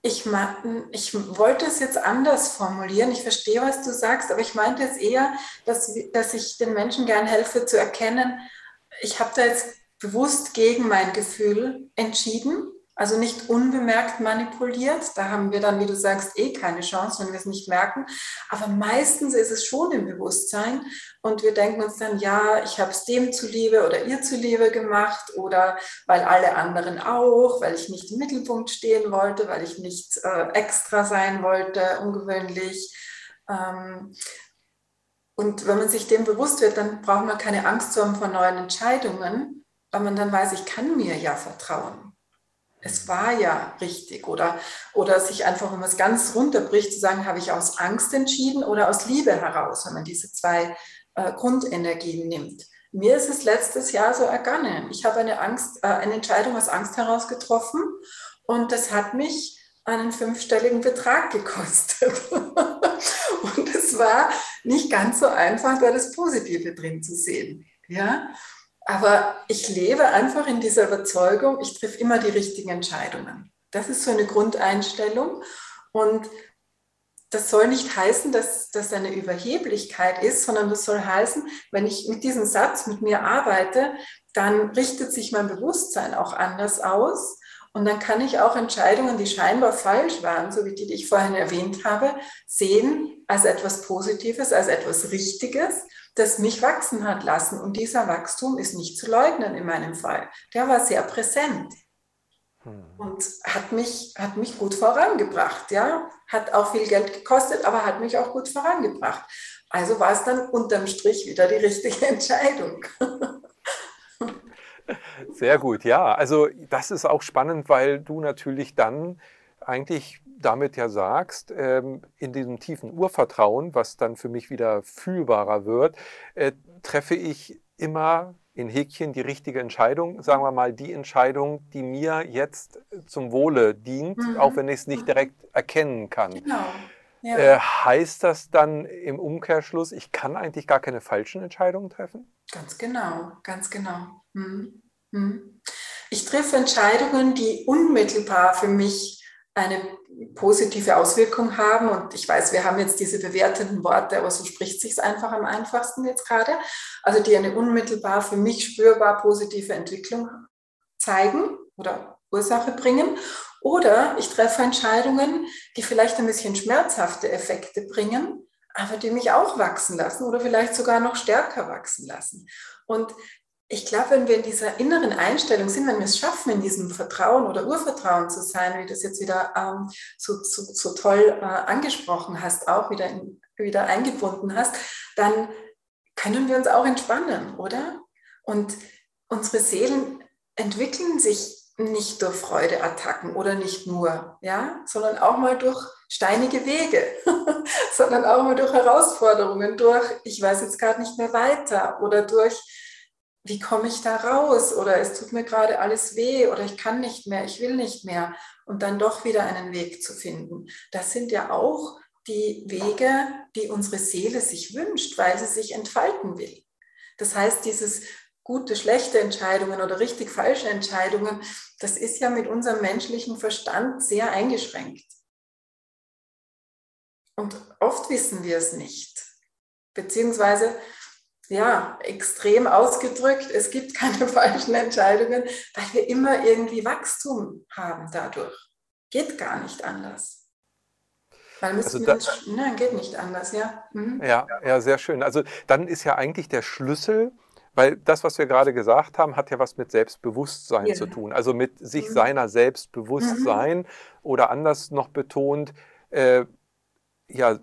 Ich, ich wollte es jetzt anders formulieren. Ich verstehe, was du sagst, aber ich meinte es eher, dass, dass ich den Menschen gern helfe zu erkennen, ich habe da jetzt bewusst gegen mein Gefühl entschieden also nicht unbemerkt manipuliert. Da haben wir dann, wie du sagst, eh keine Chance, wenn wir es nicht merken. Aber meistens ist es schon im Bewusstsein und wir denken uns dann, ja, ich habe es dem zuliebe oder ihr zuliebe gemacht oder weil alle anderen auch, weil ich nicht im Mittelpunkt stehen wollte, weil ich nicht äh, extra sein wollte, ungewöhnlich. Ähm, und wenn man sich dem bewusst wird, dann braucht man keine Angst zu haben vor neuen Entscheidungen, weil man dann weiß, ich kann mir ja vertrauen es war ja richtig oder, oder sich einfach, wenn man es ganz runterbricht, zu sagen, habe ich aus Angst entschieden oder aus Liebe heraus, wenn man diese zwei äh, Grundenergien nimmt. Mir ist es letztes Jahr so ergangen. Ich habe eine, Angst, äh, eine Entscheidung aus Angst heraus getroffen und das hat mich einen fünfstelligen Betrag gekostet. und es war nicht ganz so einfach, da das Positive drin zu sehen. Ja? Aber ich lebe einfach in dieser Überzeugung, ich treffe immer die richtigen Entscheidungen. Das ist so eine Grundeinstellung. Und das soll nicht heißen, dass das eine Überheblichkeit ist, sondern das soll heißen, wenn ich mit diesem Satz mit mir arbeite, dann richtet sich mein Bewusstsein auch anders aus. Und dann kann ich auch Entscheidungen, die scheinbar falsch waren, so wie die, die ich vorhin erwähnt habe, sehen als etwas Positives, als etwas Richtiges das mich wachsen hat lassen. Und dieser Wachstum ist nicht zu leugnen in meinem Fall. Der war sehr präsent hm. und hat mich, hat mich gut vorangebracht. Ja? Hat auch viel Geld gekostet, aber hat mich auch gut vorangebracht. Also war es dann unterm Strich wieder die richtige Entscheidung.
Sehr gut, ja. Also das ist auch spannend, weil du natürlich dann eigentlich damit ja sagst, ähm, in diesem tiefen Urvertrauen, was dann für mich wieder fühlbarer wird, äh, treffe ich immer in Häkchen die richtige Entscheidung, sagen wir mal die Entscheidung, die mir jetzt zum Wohle dient, mhm. auch wenn ich es nicht mhm. direkt erkennen kann. Genau. Ja. Äh, heißt das dann im Umkehrschluss, ich kann eigentlich gar keine falschen Entscheidungen treffen?
Ganz genau, ganz genau. Mhm. mhm. Ich treffe Entscheidungen, die unmittelbar für mich eine positive Auswirkung haben. Und ich weiß, wir haben jetzt diese bewertenden Worte, aber so spricht sich einfach am einfachsten jetzt gerade. Also die eine unmittelbar für mich spürbar positive Entwicklung zeigen oder Ursache bringen. Oder ich treffe Entscheidungen, die vielleicht ein bisschen schmerzhafte Effekte bringen, aber die mich auch wachsen lassen oder vielleicht sogar noch stärker wachsen lassen. Und ich glaube, wenn wir in dieser inneren Einstellung sind, wenn wir es schaffen, in diesem Vertrauen oder Urvertrauen zu sein, wie du das jetzt wieder ähm, so, so, so, toll äh, angesprochen hast, auch wieder, in, wieder eingebunden hast, dann können wir uns auch entspannen, oder? Und unsere Seelen entwickeln sich nicht durch Freudeattacken oder nicht nur, ja, sondern auch mal durch steinige Wege, sondern auch mal durch Herausforderungen, durch, ich weiß jetzt gerade nicht mehr weiter oder durch wie komme ich da raus? Oder es tut mir gerade alles weh oder ich kann nicht mehr, ich will nicht mehr. Und dann doch wieder einen Weg zu finden. Das sind ja auch die Wege, die unsere Seele sich wünscht, weil sie sich entfalten will. Das heißt, dieses gute, schlechte Entscheidungen oder richtig falsche Entscheidungen, das ist ja mit unserem menschlichen Verstand sehr eingeschränkt. Und oft wissen wir es nicht. Beziehungsweise ja, extrem ausgedrückt, es gibt keine falschen Entscheidungen, weil wir immer irgendwie Wachstum haben dadurch. Geht gar nicht anders. Weil müssen also da, wir nein, geht nicht anders, ja.
Mhm. Ja, ja, sehr schön. Also dann ist ja eigentlich der Schlüssel, weil das, was wir gerade gesagt haben, hat ja was mit Selbstbewusstsein ja. zu tun. Also mit sich mhm. seiner Selbstbewusstsein mhm. oder anders noch betont, äh, ja,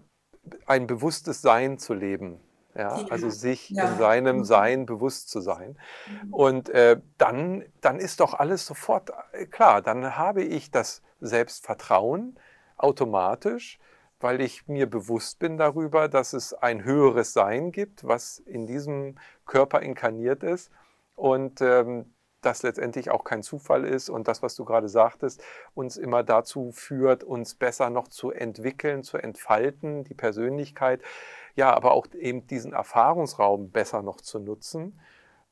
ein bewusstes Sein zu leben. Ja, also sich ja. in seinem mhm. Sein bewusst zu sein. Mhm. Und äh, dann, dann ist doch alles sofort äh, klar. Dann habe ich das Selbstvertrauen automatisch, weil ich mir bewusst bin darüber, dass es ein höheres Sein gibt, was in diesem Körper inkarniert ist und ähm, das letztendlich auch kein Zufall ist und das, was du gerade sagtest, uns immer dazu führt, uns besser noch zu entwickeln, zu entfalten, die Persönlichkeit, ja, aber auch eben diesen Erfahrungsraum besser noch zu nutzen.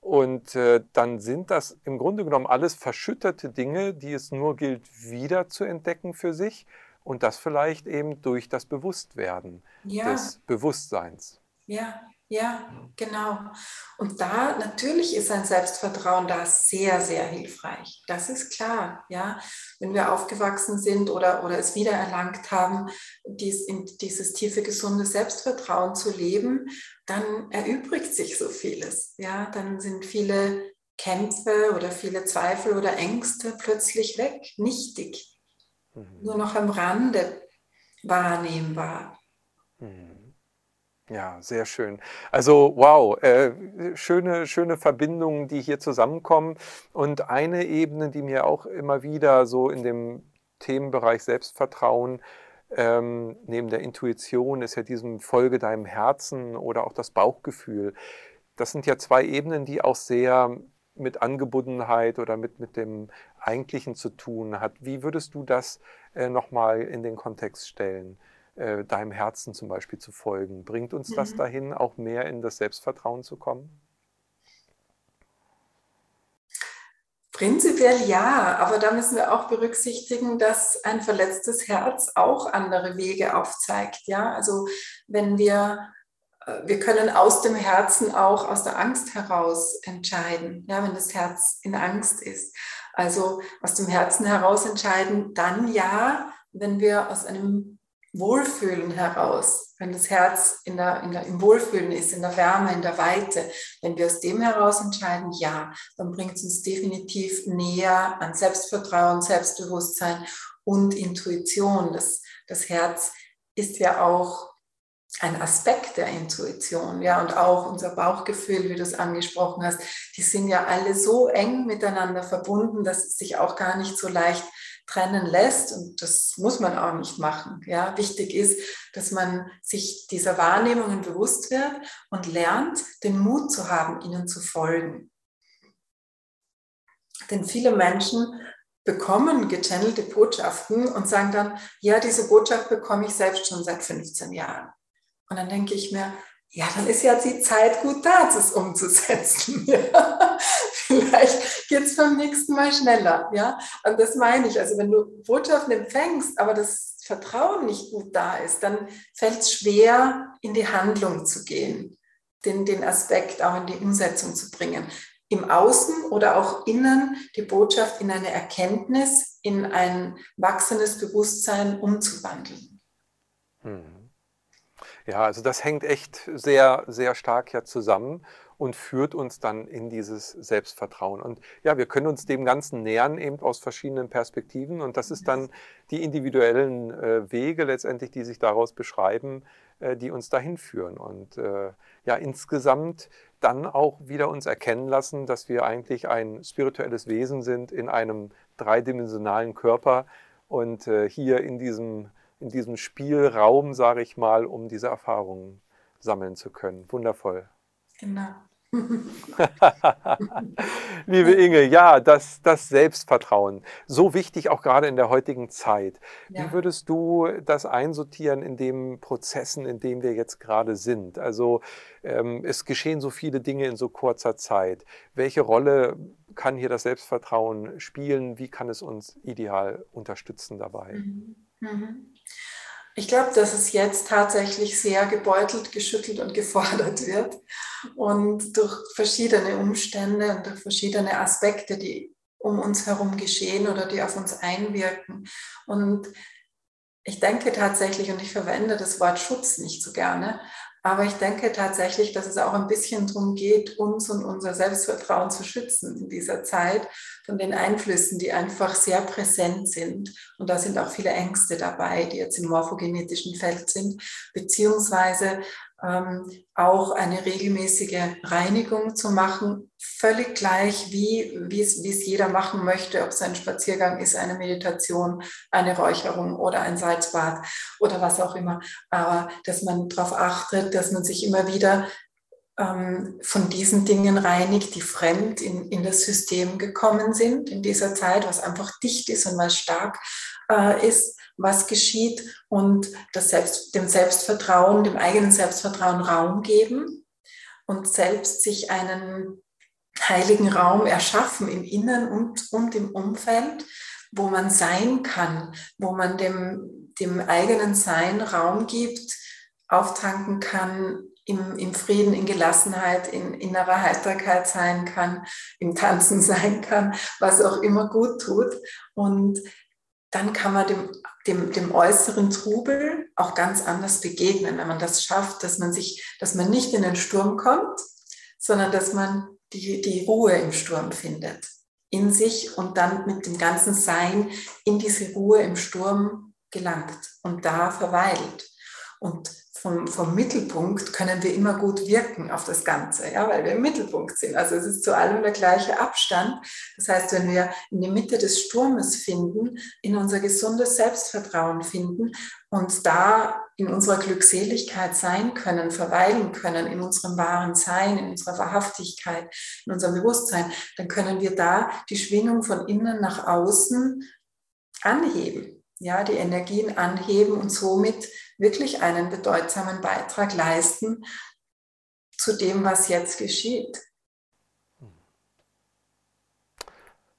Und äh, dann sind das im Grunde genommen alles verschüttete Dinge, die es nur gilt, wieder zu entdecken für sich und das vielleicht eben durch das Bewusstwerden ja. des Bewusstseins.
Ja, ja, genau. Und da natürlich ist ein Selbstvertrauen da sehr, sehr hilfreich. Das ist klar, ja. Wenn wir aufgewachsen sind oder, oder es wiedererlangt haben, dies, in dieses tiefe, gesunde Selbstvertrauen zu leben, dann erübrigt sich so vieles. Ja, dann sind viele Kämpfe oder viele Zweifel oder Ängste plötzlich weg, nichtig, mhm. nur noch am Rande wahrnehmbar.
Mhm. Ja, sehr schön. Also wow, äh, schöne, schöne Verbindungen, die hier zusammenkommen. Und eine Ebene, die mir auch immer wieder so in dem Themenbereich Selbstvertrauen ähm, neben der Intuition ist ja diesem Folge deinem Herzen oder auch das Bauchgefühl. Das sind ja zwei Ebenen, die auch sehr mit Angebundenheit oder mit, mit dem Eigentlichen zu tun hat. Wie würdest du das äh, nochmal in den Kontext stellen? Äh, deinem Herzen zum Beispiel zu folgen. Bringt uns mhm. das dahin, auch mehr in das Selbstvertrauen zu kommen?
Prinzipiell ja, aber da müssen wir auch berücksichtigen, dass ein verletztes Herz auch andere Wege aufzeigt. Ja, also wenn wir äh, wir können aus dem Herzen auch aus der Angst heraus entscheiden, ja, wenn das Herz in Angst ist. Also aus dem Herzen heraus entscheiden, dann ja, wenn wir aus einem Wohlfühlen heraus, wenn das Herz in der, in der, im Wohlfühlen ist, in der Wärme, in der Weite, wenn wir aus dem heraus entscheiden, ja, dann bringt es uns definitiv näher an Selbstvertrauen, Selbstbewusstsein und Intuition. Das, das Herz ist ja auch ein Aspekt der Intuition, ja, und auch unser Bauchgefühl, wie du es angesprochen hast, die sind ja alle so eng miteinander verbunden, dass es sich auch gar nicht so leicht trennen lässt. Und das muss man auch nicht machen. Ja, wichtig ist, dass man sich dieser Wahrnehmungen bewusst wird und lernt, den Mut zu haben, ihnen zu folgen. Denn viele Menschen bekommen gechannelte Botschaften und sagen dann, ja, diese Botschaft bekomme ich selbst schon seit 15 Jahren. Und dann denke ich mir, ja, dann ist ja die Zeit gut da, das umzusetzen. Ja. Vielleicht geht es beim nächsten Mal schneller. Ja? Und das meine ich. Also wenn du Botschaften empfängst, aber das Vertrauen nicht gut da ist, dann fällt es schwer, in die Handlung zu gehen, den, den Aspekt auch in die Umsetzung zu bringen. Im Außen oder auch innen die Botschaft in eine Erkenntnis, in ein wachsendes Bewusstsein umzuwandeln.
Hm. Ja, also das hängt echt sehr, sehr stark ja zusammen und führt uns dann in dieses Selbstvertrauen. Und ja, wir können uns dem Ganzen nähern eben aus verschiedenen Perspektiven. Und das ist dann die individuellen äh, Wege letztendlich, die sich daraus beschreiben, äh, die uns dahin führen. Und äh, ja, insgesamt dann auch wieder uns erkennen lassen, dass wir eigentlich ein spirituelles Wesen sind in einem dreidimensionalen Körper. Und äh, hier in diesem in diesem Spielraum, sage ich mal, um diese Erfahrungen sammeln zu können. Wundervoll. Genau. Liebe Inge, ja, das, das Selbstvertrauen, so wichtig auch gerade in der heutigen Zeit. Ja. Wie würdest du das einsortieren in den Prozessen, in denen wir jetzt gerade sind? Also ähm, es geschehen so viele Dinge in so kurzer Zeit. Welche Rolle kann hier das Selbstvertrauen spielen? Wie kann es uns ideal unterstützen dabei?
Mhm. Mhm. Ich glaube, dass es jetzt tatsächlich sehr gebeutelt, geschüttelt und gefordert wird. Und durch verschiedene Umstände und durch verschiedene Aspekte, die um uns herum geschehen oder die auf uns einwirken. Und ich denke tatsächlich, und ich verwende das Wort Schutz nicht so gerne, aber ich denke tatsächlich, dass es auch ein bisschen darum geht, uns und unser Selbstvertrauen zu schützen in dieser Zeit von den Einflüssen, die einfach sehr präsent sind. Und da sind auch viele Ängste dabei, die jetzt im morphogenetischen Feld sind, beziehungsweise ähm, auch eine regelmäßige Reinigung zu machen, völlig gleich, wie, wie, es, wie es jeder machen möchte, ob es ein Spaziergang ist, eine Meditation, eine Räucherung oder ein Salzbad oder was auch immer. Aber dass man darauf achtet, dass man sich immer wieder ähm, von diesen Dingen reinigt, die fremd in, in das System gekommen sind in dieser Zeit, was einfach dicht ist und was stark äh, ist was geschieht und das Selbst, dem Selbstvertrauen, dem eigenen Selbstvertrauen Raum geben und selbst sich einen heiligen Raum erschaffen im Innen und, und im Umfeld, wo man sein kann, wo man dem, dem eigenen Sein Raum gibt, auftanken kann, im, im Frieden, in Gelassenheit, in innerer Heiterkeit sein kann, im Tanzen sein kann, was auch immer gut tut. Und dann kann man dem, dem, dem äußeren Trubel auch ganz anders begegnen, wenn man das schafft, dass man sich, dass man nicht in den Sturm kommt, sondern dass man die, die Ruhe im Sturm findet in sich und dann mit dem ganzen Sein in diese Ruhe im Sturm gelangt und da verweilt. Und vom, vom Mittelpunkt können wir immer gut wirken auf das Ganze, ja, weil wir im Mittelpunkt sind. Also es ist zu allem der gleiche Abstand. Das heißt, wenn wir in die Mitte des Sturmes finden, in unser gesundes Selbstvertrauen finden und da in unserer Glückseligkeit sein können, verweilen können, in unserem wahren Sein, in unserer Wahrhaftigkeit, in unserem Bewusstsein, dann können wir da die Schwingung von innen nach außen anheben, ja, die Energien anheben und somit wirklich einen bedeutsamen Beitrag leisten zu dem, was jetzt geschieht.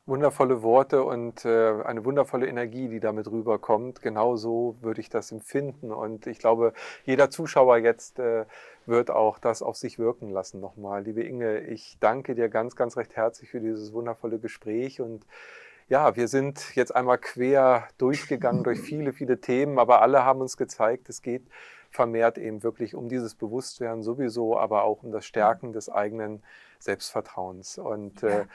Wundervolle Worte und äh, eine wundervolle Energie, die damit rüberkommt. Genau so würde ich das empfinden. Und ich glaube, jeder Zuschauer jetzt äh, wird auch das auf sich wirken lassen. Nochmal, liebe Inge, ich danke dir ganz, ganz recht herzlich für dieses wundervolle Gespräch und ja, wir sind jetzt einmal quer durchgegangen durch viele, viele Themen, aber alle haben uns gezeigt, es geht vermehrt eben wirklich um dieses Bewusstwerden sowieso, aber auch um das Stärken des eigenen Selbstvertrauens. Und äh,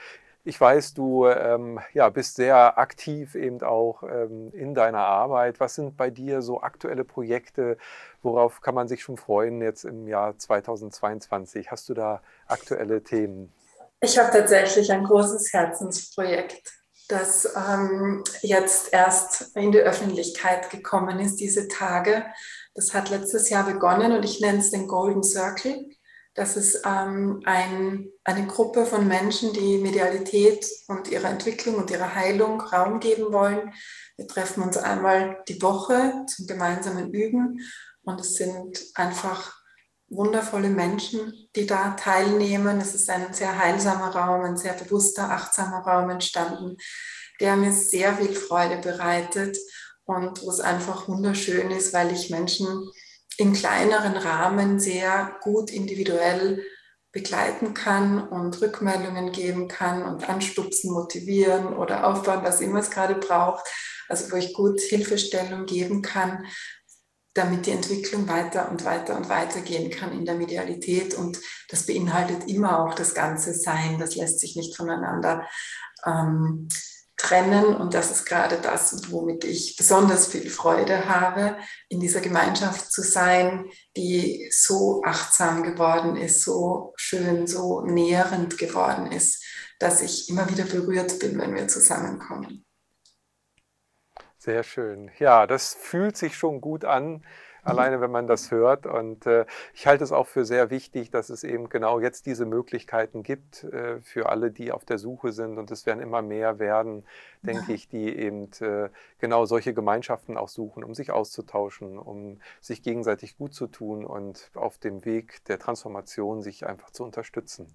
ich weiß, du ähm, ja, bist sehr aktiv eben auch ähm, in deiner Arbeit. Was sind bei dir so aktuelle Projekte? Worauf kann man sich schon freuen jetzt im Jahr 2022? Hast du da aktuelle Themen?
Ich habe tatsächlich ein großes Herzensprojekt das ähm, jetzt erst in die Öffentlichkeit gekommen ist, diese Tage. Das hat letztes Jahr begonnen und ich nenne es den Golden Circle. Das ist ähm, ein, eine Gruppe von Menschen, die Medialität und ihrer Entwicklung und ihrer Heilung Raum geben wollen. Wir treffen uns einmal die Woche zum gemeinsamen Üben und es sind einfach wundervolle Menschen, die da teilnehmen. Es ist ein sehr heilsamer Raum, ein sehr bewusster, achtsamer Raum entstanden, der mir sehr viel Freude bereitet und wo es einfach wunderschön ist, weil ich Menschen in kleineren Rahmen sehr gut individuell begleiten kann und Rückmeldungen geben kann und anstupsen, motivieren oder aufbauen, was immer es gerade braucht. Also wo ich gut Hilfestellung geben kann, damit die Entwicklung weiter und weiter und weiter gehen kann in der Medialität. Und das beinhaltet immer auch das ganze Sein. Das lässt sich nicht voneinander ähm, trennen. Und das ist gerade das, womit ich besonders viel Freude habe, in dieser Gemeinschaft zu sein, die so achtsam geworden ist, so schön, so nährend geworden ist, dass ich immer wieder berührt bin, wenn wir zusammenkommen.
Sehr schön. Ja, das fühlt sich schon gut an, alleine wenn man das hört. Und äh, ich halte es auch für sehr wichtig, dass es eben genau jetzt diese Möglichkeiten gibt äh, für alle, die auf der Suche sind. Und es werden immer mehr werden, denke ich, die eben äh, genau solche Gemeinschaften auch suchen, um sich auszutauschen, um sich gegenseitig gut zu tun und auf dem Weg der Transformation sich einfach zu unterstützen.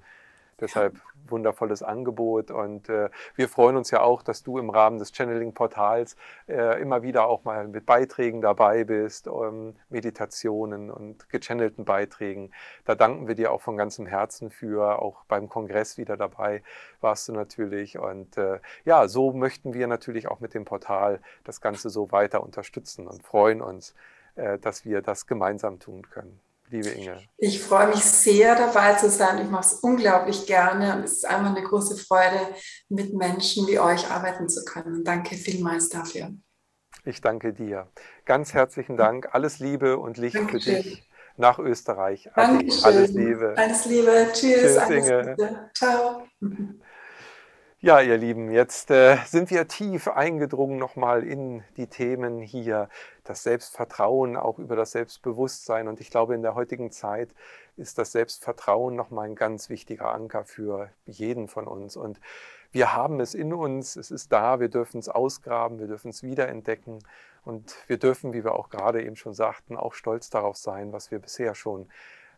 Deshalb wundervolles Angebot und äh, wir freuen uns ja auch, dass du im Rahmen des Channeling-Portals äh, immer wieder auch mal mit Beiträgen dabei bist, ähm, Meditationen und gechannelten Beiträgen. Da danken wir dir auch von ganzem Herzen für. Auch beim Kongress wieder dabei warst du natürlich. Und äh, ja, so möchten wir natürlich auch mit dem Portal das Ganze so weiter unterstützen und freuen uns, äh, dass wir das gemeinsam tun können liebe Inge.
Ich freue mich sehr dabei zu sein. Ich mache es unglaublich gerne und es ist einfach eine große Freude, mit Menschen wie euch arbeiten zu können. Danke vielmals dafür.
Ich danke dir. Ganz herzlichen Dank. Alles Liebe und Licht Dankeschön. für dich nach Österreich.
Dankeschön. Alles Liebe. Alles Liebe. Tschüss. Tschüss alles Inge. Liebe. Ciao.
Ja, ihr Lieben, jetzt äh, sind wir tief eingedrungen nochmal in die Themen hier, das Selbstvertrauen, auch über das Selbstbewusstsein. Und ich glaube, in der heutigen Zeit ist das Selbstvertrauen nochmal ein ganz wichtiger Anker für jeden von uns. Und wir haben es in uns, es ist da, wir dürfen es ausgraben, wir dürfen es wiederentdecken. Und wir dürfen, wie wir auch gerade eben schon sagten, auch stolz darauf sein, was wir bisher schon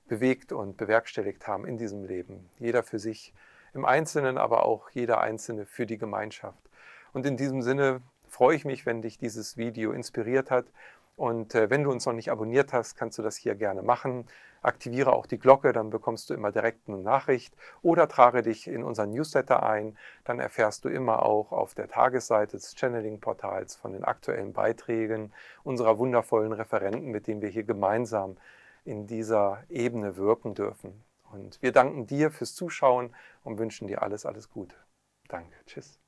bewegt und bewerkstelligt haben in diesem Leben. Jeder für sich im Einzelnen, aber auch jeder Einzelne für die Gemeinschaft. Und in diesem Sinne freue ich mich, wenn dich dieses Video inspiriert hat. Und äh, wenn du uns noch nicht abonniert hast, kannst du das hier gerne machen. Aktiviere auch die Glocke, dann bekommst du immer direkt eine Nachricht oder trage dich in unseren Newsletter ein. Dann erfährst du immer auch auf der Tagesseite des Channeling-Portals von den aktuellen Beiträgen unserer wundervollen Referenten, mit denen wir hier gemeinsam in dieser Ebene wirken dürfen. Und wir danken dir fürs Zuschauen und wünschen dir alles, alles Gute. Danke. Tschüss.